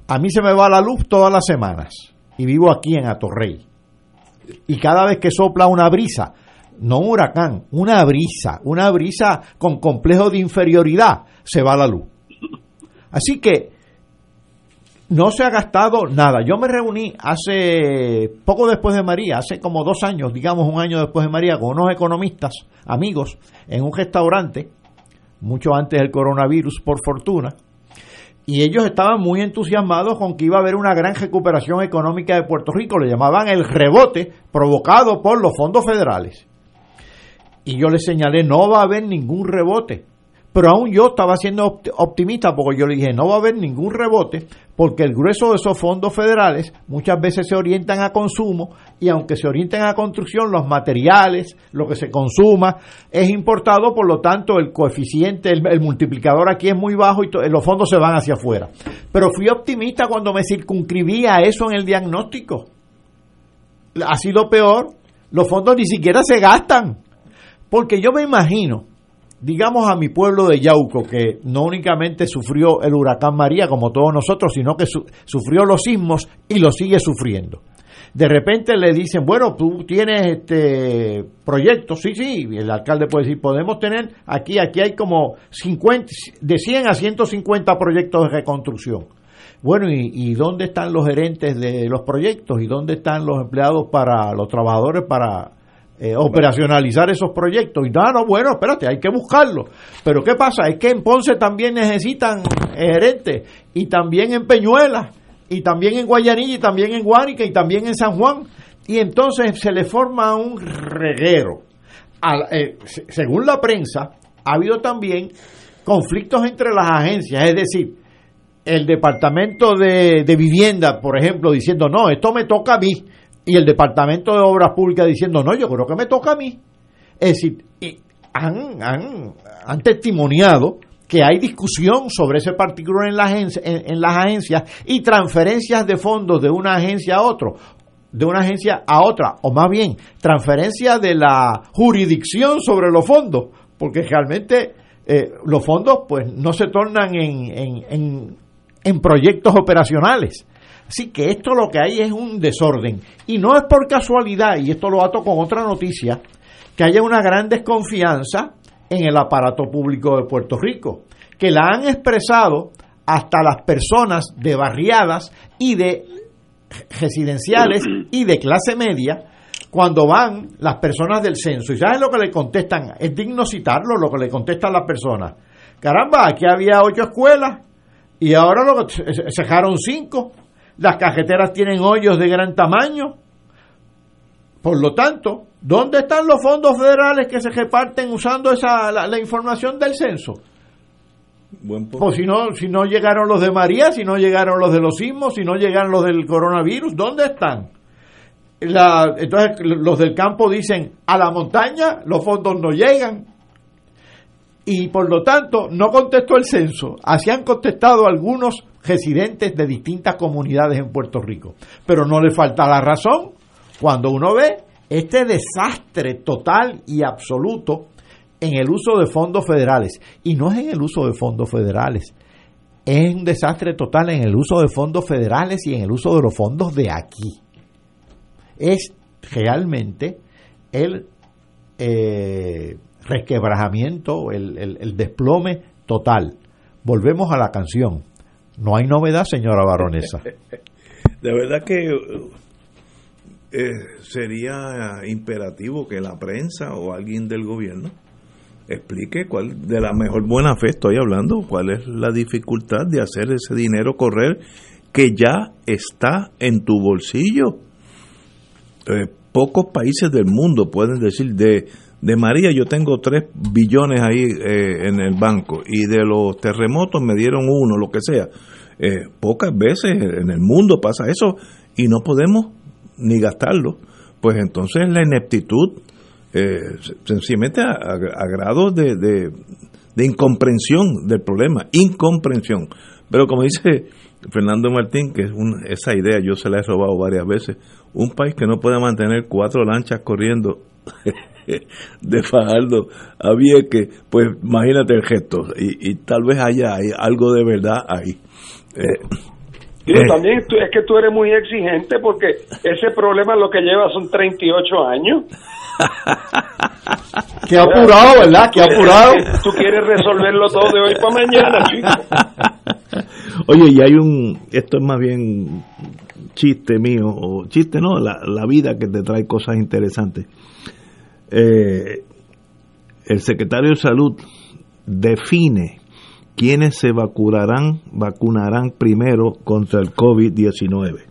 A mí se me va la luz todas las semanas y vivo aquí en Atorrey. Y cada vez que sopla una brisa, no un huracán, una brisa, una brisa con complejo de inferioridad, se va la luz. Así que no se ha gastado nada. Yo me reuní hace poco después de María, hace como dos años, digamos un año después de María, con unos economistas, amigos, en un restaurante, mucho antes del coronavirus, por fortuna, y ellos estaban muy entusiasmados con que iba a haber una gran recuperación económica de Puerto Rico, le llamaban el rebote provocado por los fondos federales. Y yo les señalé, no va a haber ningún rebote. Pero aún yo estaba siendo optimista porque yo le dije, no va a haber ningún rebote porque el grueso de esos fondos federales muchas veces se orientan a consumo y aunque se orienten a construcción, los materiales, lo que se consuma es importado, por lo tanto el coeficiente, el, multiplicador aquí es muy bajo y los fondos se van hacia afuera. Pero fui optimista cuando me circunscribí a eso en el diagnóstico. Ha sido peor, los fondos ni siquiera se gastan porque yo me imagino, digamos a mi pueblo de Yauco, que no únicamente sufrió el huracán María como todos nosotros, sino que sufrió los sismos y lo sigue sufriendo. De repente le dicen, bueno, tú tienes este proyecto, sí, sí, el alcalde puede decir, podemos tener, aquí, aquí hay como 50, de 100 a 150 proyectos de reconstrucción. Bueno, ¿y, ¿y, dónde están los gerentes de los proyectos? ¿Y dónde están los empleados para, los trabajadores para eh, operacionalizar esos proyectos. Y no, no, bueno, espérate, hay que buscarlo. Pero ¿qué pasa? Es que en Ponce también necesitan gerentes, y también en Peñuelas, y también en Guayanilla, y también en Guánica, y también en San Juan. Y entonces se le forma un reguero. Eh, según la prensa, ha habido también conflictos entre las agencias, es decir, el Departamento de, de Vivienda, por ejemplo, diciendo, no, esto me toca a mí, y el Departamento de Obras Públicas diciendo, no, yo creo que me toca a mí. Es decir, han, han, han testimoniado que hay discusión sobre ese particular en, la agencia, en, las agencias y transferencias de fondos de una agencia a otro de una agencia a otra, o más bien, transferencia de la jurisdicción sobre los fondos, porque realmente eh, los fondos pues no se tornan en, en, en, en proyectos operacionales. Así que esto lo que hay es un desorden. Y no es por casualidad, y esto lo ato con otra noticia, que haya una gran desconfianza en el aparato público de Puerto Rico, que la han expresado hasta las personas de barriadas y de residenciales <clears throat> y de clase media cuando van las personas del censo. ¿Y saben lo que le contestan? Es digno citarlo lo que le contestan las personas. Caramba, aquí había ocho escuelas y ahora lo que se dejaron cinco. Las cajeteras tienen hoyos de gran tamaño. Por lo tanto, ¿dónde están los fondos federales que se reparten usando esa la, información del censo? pues si no, si no llegaron los de María, si no llegaron los de los sismos, si no llegaron los del coronavirus, ¿dónde están? La, entonces los del campo dicen, a la montaña los fondos no llegan. Y por lo tanto no contestó el censo. Así han contestado algunos residentes de distintas comunidades en Puerto Rico. Pero no le falta la razón cuando uno ve este desastre total y absoluto en el uso de fondos federales. Y no es en el uso de fondos federales, es un desastre total en el uso de fondos federales y en el uso de los fondos de aquí. Es realmente el eh, resquebrajamiento, el, el desplome total. Volvemos a la canción. No hay novedad, señora baronesa. <laughs> De verdad que eh, sería imperativo que la prensa o alguien del gobierno explique cuál, de la mejor buena fe estoy hablando, cuál es la dificultad de hacer ese dinero correr que ya está en tu bolsillo. Eh, pocos países del mundo pueden decir de, de María yo tengo tres billones ahí eh, en el banco y de los terremotos me dieron uno, lo que sea. Eh, pocas veces en el mundo pasa eso y no podemos ni gastarlo. Pues entonces la ineptitud, eh, sencillamente a, grado de, de, incomprensión del problema, incomprensión. Pero como dice Fernando Martín, que es esa idea yo se la he robado varias veces, un país que no puede mantener cuatro lanchas corriendo <laughs> <laughs> de Fajardo a Vieques, pues imagínate el gesto, y, y tal vez haya algo de verdad ahí. Eh, y también es que tú eres muy exigente porque ese problema lo que lleva son 38 años. <laughs> Qué apurado, ¿verdad? Qué apurado. Tú quieres resolverlo todo de hoy para mañana, chico. <laughs> Oye, y hay un, esto es más bien chiste mío, o chiste no, la, la vida que te trae cosas interesantes. Eh, el secretario de Salud define quiénes se vacunarán, vacunarán primero contra el COVID-19.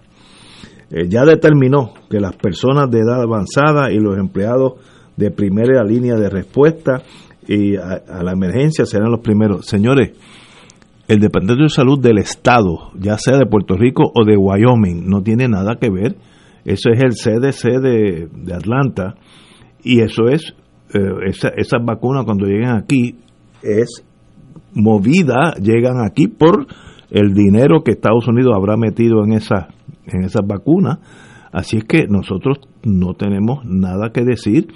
Eh, ya determinó que las personas de edad avanzada y los empleados de primera línea de respuesta y a, la emergencia serán los primeros. Señores, el Departamento de Salud del Estado, ya sea de Puerto Rico o de Wyoming, no tiene nada que ver. Eso es el CDC de, de Atlanta y eso es, eh, esas vacunas cuando lleguen aquí es movida llegan aquí por el dinero que Estados Unidos habrá metido en esa en esas vacunas. Así es que nosotros no tenemos nada que decir,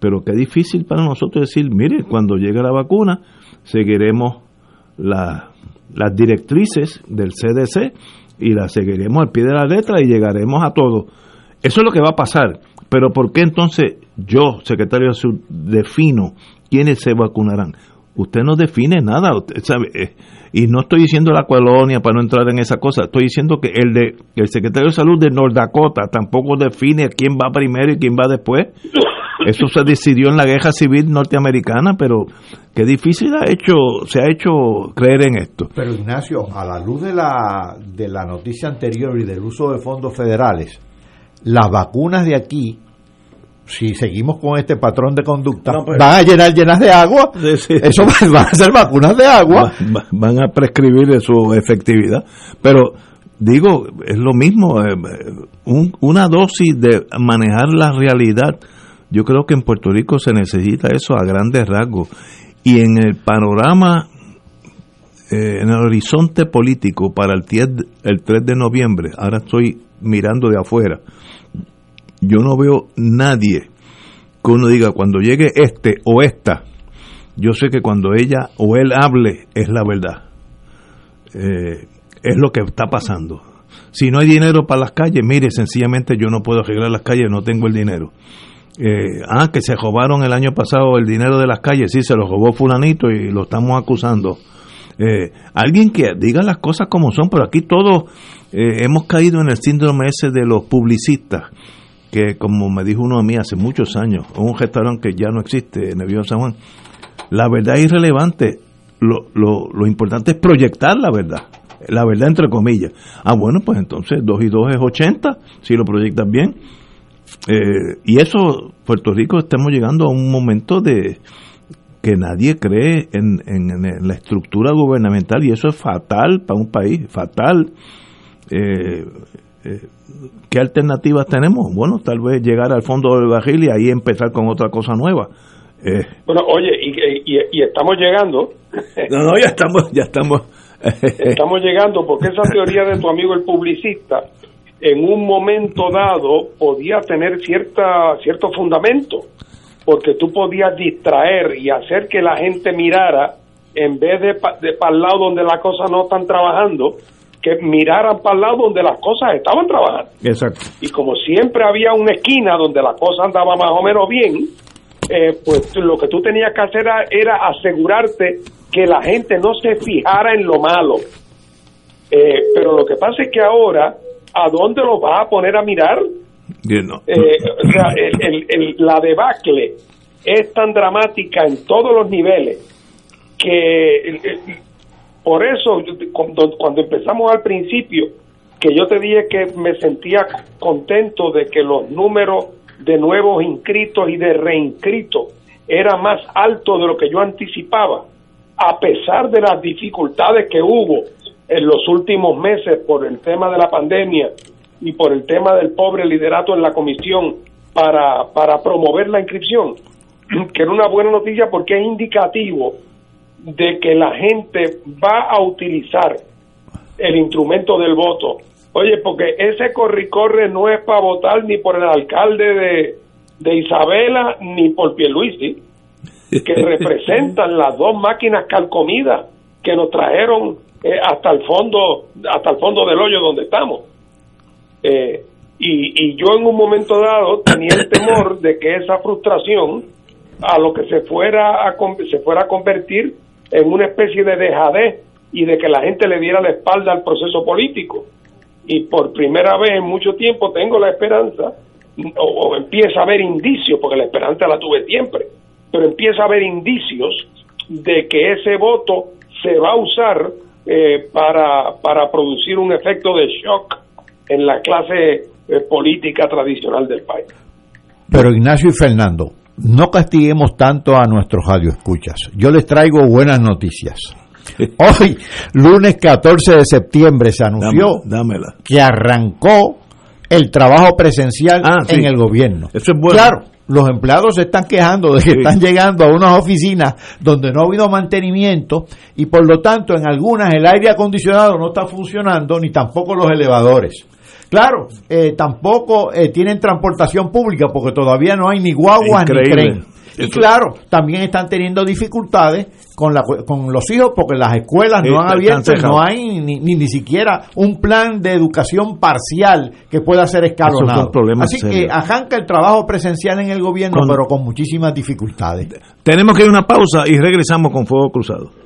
pero qué difícil para nosotros decir, mire, cuando llegue la vacuna, seguiremos la, las directrices del CDC y las seguiremos al pie de la letra y llegaremos a todo. Eso es lo que va a pasar. Pero ¿por qué entonces yo, secretario de Salud, defino quiénes se vacunarán? usted no define nada, sabe, eh, y no estoy diciendo la colonia para no entrar en esa cosa, estoy diciendo que el de el secretario de salud de North Dakota tampoco define quién va primero y quién va después. Eso se decidió en la guerra civil norteamericana, pero qué difícil ha hecho, se ha hecho creer en esto. Pero Ignacio, a la luz de la, de la noticia anterior y del uso de fondos federales, las vacunas de aquí si seguimos con este patrón de conducta, pues, van a llenar llenas de agua. <laughs> Eso van a ser vacunas de agua. van a prescribir su efectividad. Pero digo, es lo mismo, eh, una dosis de manejar la realidad. Yo creo que en Puerto Rico se necesita eso a grandes rasgos. Y en el panorama, eh, en el horizonte político para el, el 3 de noviembre, ahora estoy mirando de afuera, yo no veo nadie que uno diga cuando llegue este o esta, yo sé que cuando ella o él hable es la verdad. Eh, es lo que está pasando. Si no hay dinero para las calles, mire, sencillamente yo no puedo arreglar las calles, no tengo el dinero. Eh, ah, que se robaron el año pasado el dinero de las calles, sí, se lo robó fulanito y lo estamos acusando. Eh, alguien que diga las cosas como son, pero aquí todos hemos caído en el síndrome ese de los publicistas que como me dijo uno de mí hace muchos años, un restaurante que ya no existe en el San Juan, la verdad es irrelevante, lo, lo, lo importante es proyectar la verdad, la verdad entre comillas. Ah, bueno, pues entonces 2 y 2 es 80, si lo proyectas bien. Eh, y eso, Puerto Rico, estamos llegando a un momento de que nadie cree en, en, la estructura gubernamental y eso es fatal para un país, fatal. Eh, ¿Qué alternativas tenemos? Bueno, tal vez llegar al fondo del barril y ahí empezar con otra cosa nueva. Eh, bueno, oye, y, estamos llegando. <laughs> No, no, ya estamos, ya estamos. <laughs> estamos llegando porque esa teoría de tu amigo el publicista en un momento dado podía tener cierta cierto fundamento porque tú podías distraer y hacer que la gente mirara en vez de, de para el lado donde las cosas no están trabajando que miraran para el lado donde las cosas estaban trabajando. Exacto. Y como siempre había una esquina donde la cosa andaba más o menos bien, eh, pues lo que tú tenías que hacer era, asegurarte que la gente no se fijara en lo malo. Eh, pero lo que pasa es que ahora, ¿a dónde lo vas a poner a mirar? Eh, o sea, la debacle es tan dramática en todos los niveles que por eso, cuando, empezamos al principio, que yo te dije que me sentía contento de que los números de nuevos inscritos y de reinscritos era más alto de lo que yo anticipaba, a pesar de las dificultades que hubo en los últimos meses por el tema de la pandemia y por el tema del pobre liderato en la comisión para, para promover la inscripción, <clears throat> que era una buena noticia porque es indicativo de que la gente va a utilizar el instrumento del voto. Oye, porque ese corre-corre no es para votar ni por el alcalde de, Isabela ni por Pierluisi, que <laughs> representan las dos máquinas calcomidas que nos trajeron eh, hasta el fondo hasta el fondo del hoyo donde estamos. Eh, y, y yo en un momento dado tenía el temor de que esa frustración a lo que se fuera a se fuera a convertir en una especie de dejadez y de que la gente le diera la espalda al proceso político. Y por primera vez en mucho tiempo tengo la esperanza, o, empieza a haber indicios, porque la esperanza la tuve siempre, pero empieza a haber indicios de que ese voto se va a usar eh, para, para producir un efecto de shock en la clase eh, política tradicional del país. Pero Ignacio y Fernando, no castiguemos tanto a nuestros radioescuchas. Yo les traigo buenas noticias. <laughs> Hoy, lunes 14 de septiembre, se anunció que arrancó el trabajo presencial ah, en el gobierno. Eso es bueno. Claro, los empleados se están quejando de que están llegando a unas oficinas donde no ha habido mantenimiento y por lo tanto en algunas el aire acondicionado no está funcionando ni tampoco los elevadores. Claro, eh, tampoco eh, tienen transportación pública porque todavía no hay ni guagua ni tren. Y claro, también están teniendo dificultades con, la, con los hijos porque las escuelas no han abierto, no hay ni, ni, siquiera un plan de educación parcial que pueda ser escalonado. Así que arranca el trabajo presencial en el gobierno, pero con muchísimas dificultades. Tenemos que ir a una pausa y regresamos con Fuego Cruzado.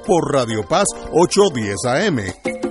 por Radio Paz 810 AM.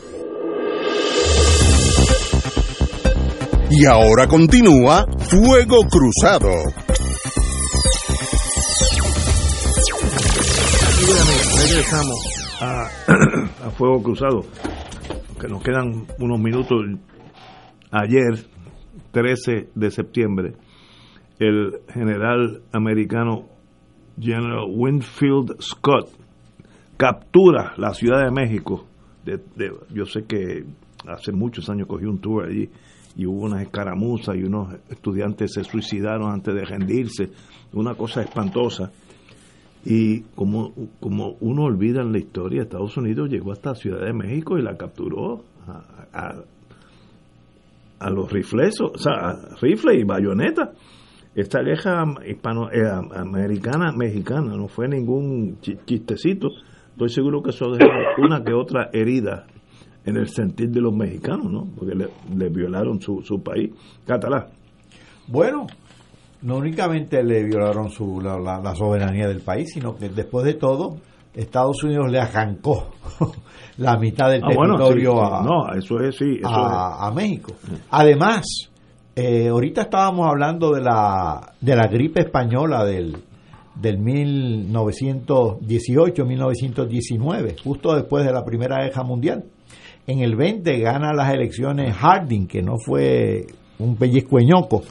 Y ahora continúa Fuego Cruzado. regresamos a, <clears throat> a Fuego Cruzado, que nos quedan unos minutos. Ayer, 13 de septiembre, el general americano General Winfield Scott captura la Ciudad de México. De, de, yo sé que hace muchos años cogió un tour allí y hubo unas escaramuzas y unos estudiantes se suicidaron antes de rendirse, una cosa espantosa. Y como, como uno olvida en la historia, Estados Unidos llegó hasta Ciudad de México y la capturó a, a, los riflesos, o sea, a rifle y bayoneta. Esta guerra hispano, eh, americana, mexicana, no fue ningún chistecito. Estoy seguro que eso dejó una que otra herida en el sentir de los mexicanos, ¿no? Porque le, le violaron su, su país. Catalá. Bueno, no únicamente le violaron su, la, la, la, soberanía del país, sino que después de todo, Estados Unidos le arrancó <laughs> la mitad del ah, territorio bueno, sí, a, no, eso es, sí, eso a, es. a, México. Además, eh, ahorita estábamos hablando de la, de la gripe española del, del 1918-1919, justo después de la Primera Guerra Mundial. En el 20 gana las elecciones Harding, que no fue un pellizcueñoco.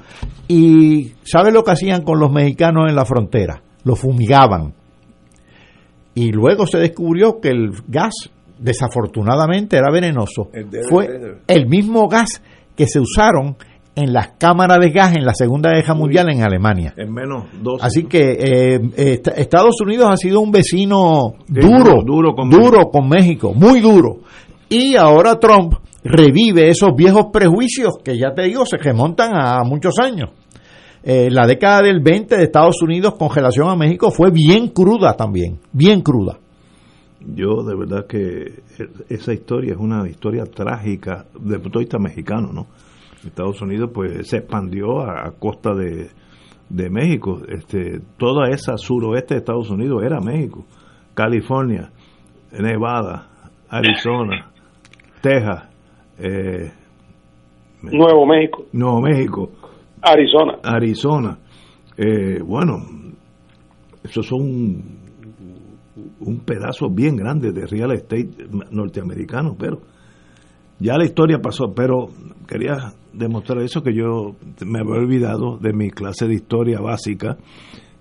Y ¿sabe lo que hacían con los mexicanos en la frontera? Los fumigaban. Y luego se descubrió que el gas, desafortunadamente, era venenoso. El Fue el mismo gas que se usaron en las cámaras de gas en la Segunda Guerra Mundial en Alemania. En menos dos. Así que eh, est Estados Unidos ha sido un vecino duro, duro, con, duro México. con México, muy duro. Y ahora Trump revive esos viejos prejuicios que ya te digo se remontan a muchos años. Eh, la década del 20 de Estados Unidos con relación a México fue bien cruda también, bien cruda. Yo de verdad que esa historia es una historia trágica de punto de vista mexicano, ¿no? Estados Unidos pues se expandió a, a costa de, de, México. Este, toda esa suroeste de Estados Unidos era México. California, Nevada, Arizona, Texas, eh, Nuevo México. Nuevo México. Arizona. Arizona. Eh, bueno, esos son un, un, pedazo bien grande de real estate norteamericano, pero ya la historia pasó, pero quería demostrar eso que yo me había olvidado de mi clase de historia básica,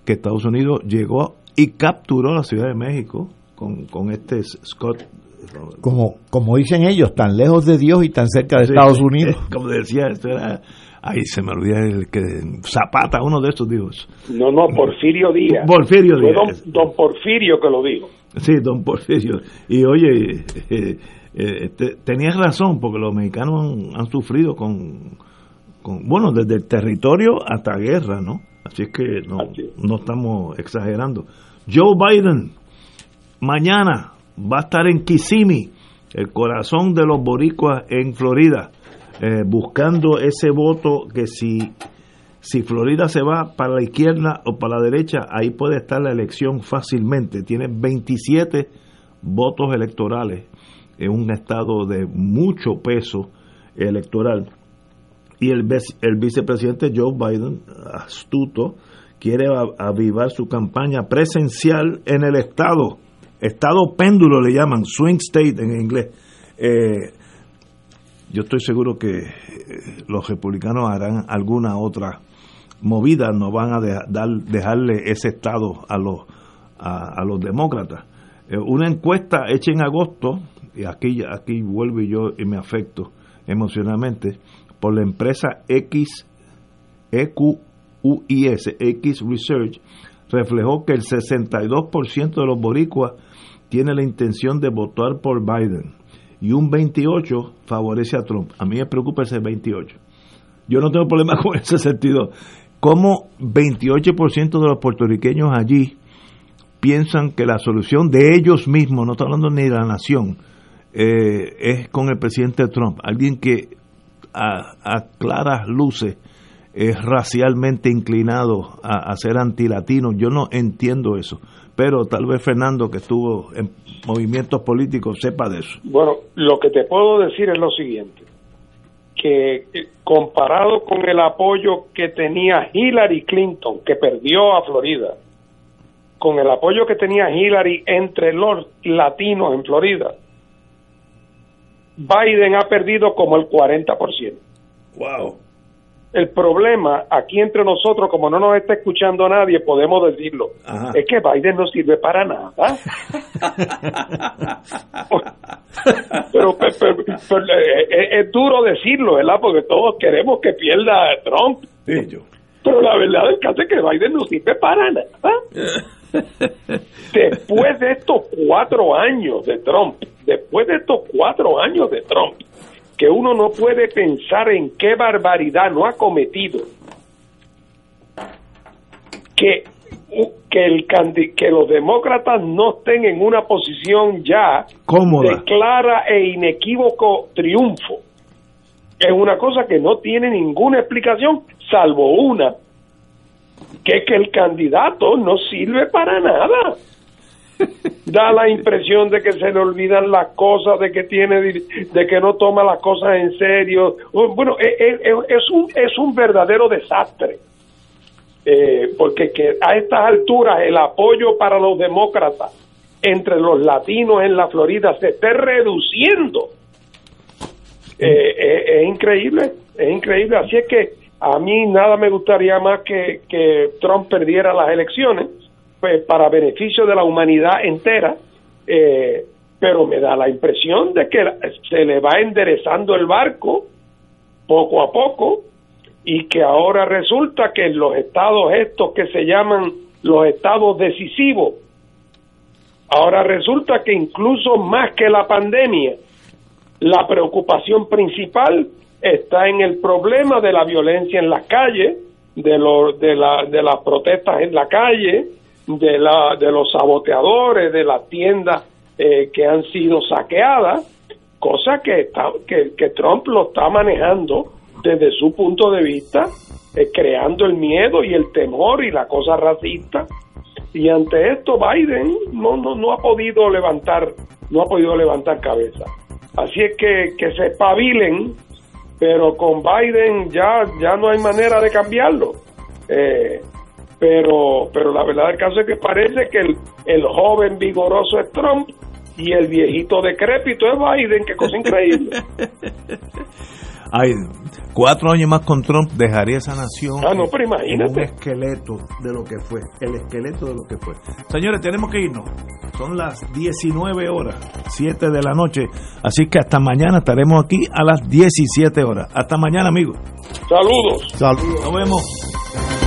que Estados Unidos llegó y capturó la Ciudad de México con, con este Scott como, como dicen ellos, tan lejos de Dios y tan cerca de Estados Unidos. <laughs> Como decía, esto era, ahí se me olvida el que Zapata, uno de estos dios. No, no, Porfirio Díaz. Porfirio Díaz. Don, don, Porfirio que lo dijo. Sí, don Porfirio. Y oye, eh, eh, tenías razón, porque los mexicanos han, han sufrido con, con, bueno, desde el territorio hasta guerra, ¿no? Así es que no, no estamos exagerando. Joe Biden, mañana va a estar en Kissimmee, el corazón de los boricuas en Florida, eh, buscando ese voto que si, si Florida se va para la izquierda o para la derecha, ahí puede estar la elección fácilmente. Tiene 27 votos electorales en un estado de mucho peso electoral. Y el, el vicepresidente Joe Biden, astuto, quiere avivar su campaña presencial en el estado estado péndulo le llaman, swing state en inglés. Eh, yo estoy seguro que eh, los republicanos harán alguna otra movida, no van a dar, dejarle ese estado a los, a, los demócratas. Eh, una encuesta hecha en agosto, y aquí, aquí vuelvo yo y me afecto emocionalmente, por la empresa X, EQUIS, X Research, reflejó que el 62% de los boricuas tiene la intención de votar por Biden y un 28 favorece a Trump. A mí me preocupa ese 28. Yo no tengo problema <laughs> con ese sentido. ¿Cómo 28% de los puertorriqueños allí piensan que la solución de ellos mismos, no está hablando ni de la nación, eh, es con el presidente Trump? Alguien que a, claras luces es racialmente inclinado a, a ser antilatino. Yo no entiendo eso pero tal vez Fernando, que estuvo en movimientos políticos, sepa de eso. Bueno, lo que te puedo decir es lo siguiente, que comparado con el apoyo que tenía Hillary Clinton, que perdió a Florida, con el apoyo que tenía Hillary entre los latinos en Florida, Biden ha perdido como el 40%. Wow. El problema aquí entre nosotros, como no nos está escuchando nadie, podemos decirlo, es que Biden no sirve para nada. <laughs> pero, es, duro decirlo, ¿verdad? Porque todos queremos que pierda Trump. Pero la verdad es que que Biden no sirve para nada. <laughs> después de estos cuatro años de Trump, después de estos cuatro años de Trump, que uno no puede pensar en qué barbaridad no ha cometido. Que que el que los demócratas no estén en una posición ya de clara e inequívoco triunfo. Es una cosa que no tiene ninguna explicación salvo una que es que el candidato no sirve para nada <laughs> da la impresión de que se le olvidan las cosas, de que tiene, de que no toma las cosas en serio. Bueno, e, e, e, es, un, es un verdadero desastre. Eh, porque que a estas alturas el apoyo para los demócratas entre los latinos en la Florida se esté reduciendo. Eh, eh, es increíble, es increíble. Así es que a mí nada me gustaría más que, que Trump perdiera las elecciones pues, para beneficio de la humanidad entera, eh, pero me da la impresión de que se le va enderezando el barco poco a poco y que ahora resulta que los estados estos que se llaman los estados decisivos, ahora resulta que incluso más que la pandemia, la preocupación principal está en el problema de la violencia en las calles, de, lo, de, la, de las protestas en la calle, de, la, de los saboteadores de las tiendas eh, que han sido saqueadas, cosa que, está, que, Trump lo está manejando desde su punto de vista, eh, creando el miedo y el temor y la cosa racista. Y ante esto Biden no, no, no ha podido levantar, no ha podido levantar cabeza. Así es que, que se espabilen, pero con Biden ya, ya no hay manera de cambiarlo. Eh, pero pero la verdad del caso es que parece que el, el joven vigoroso es Trump y el viejito decrépito es Biden, qué cosa increíble. <laughs> Ay, cuatro años más con Trump dejaría esa nación ah, no, pero imagínate. un esqueleto de lo que fue, el esqueleto de lo que fue. Señores, tenemos que irnos. Son las 19 horas, 7 de la noche, así que hasta mañana estaremos aquí a las 17 horas. Hasta mañana, amigos. Saludos. Saludos. Nos vemos.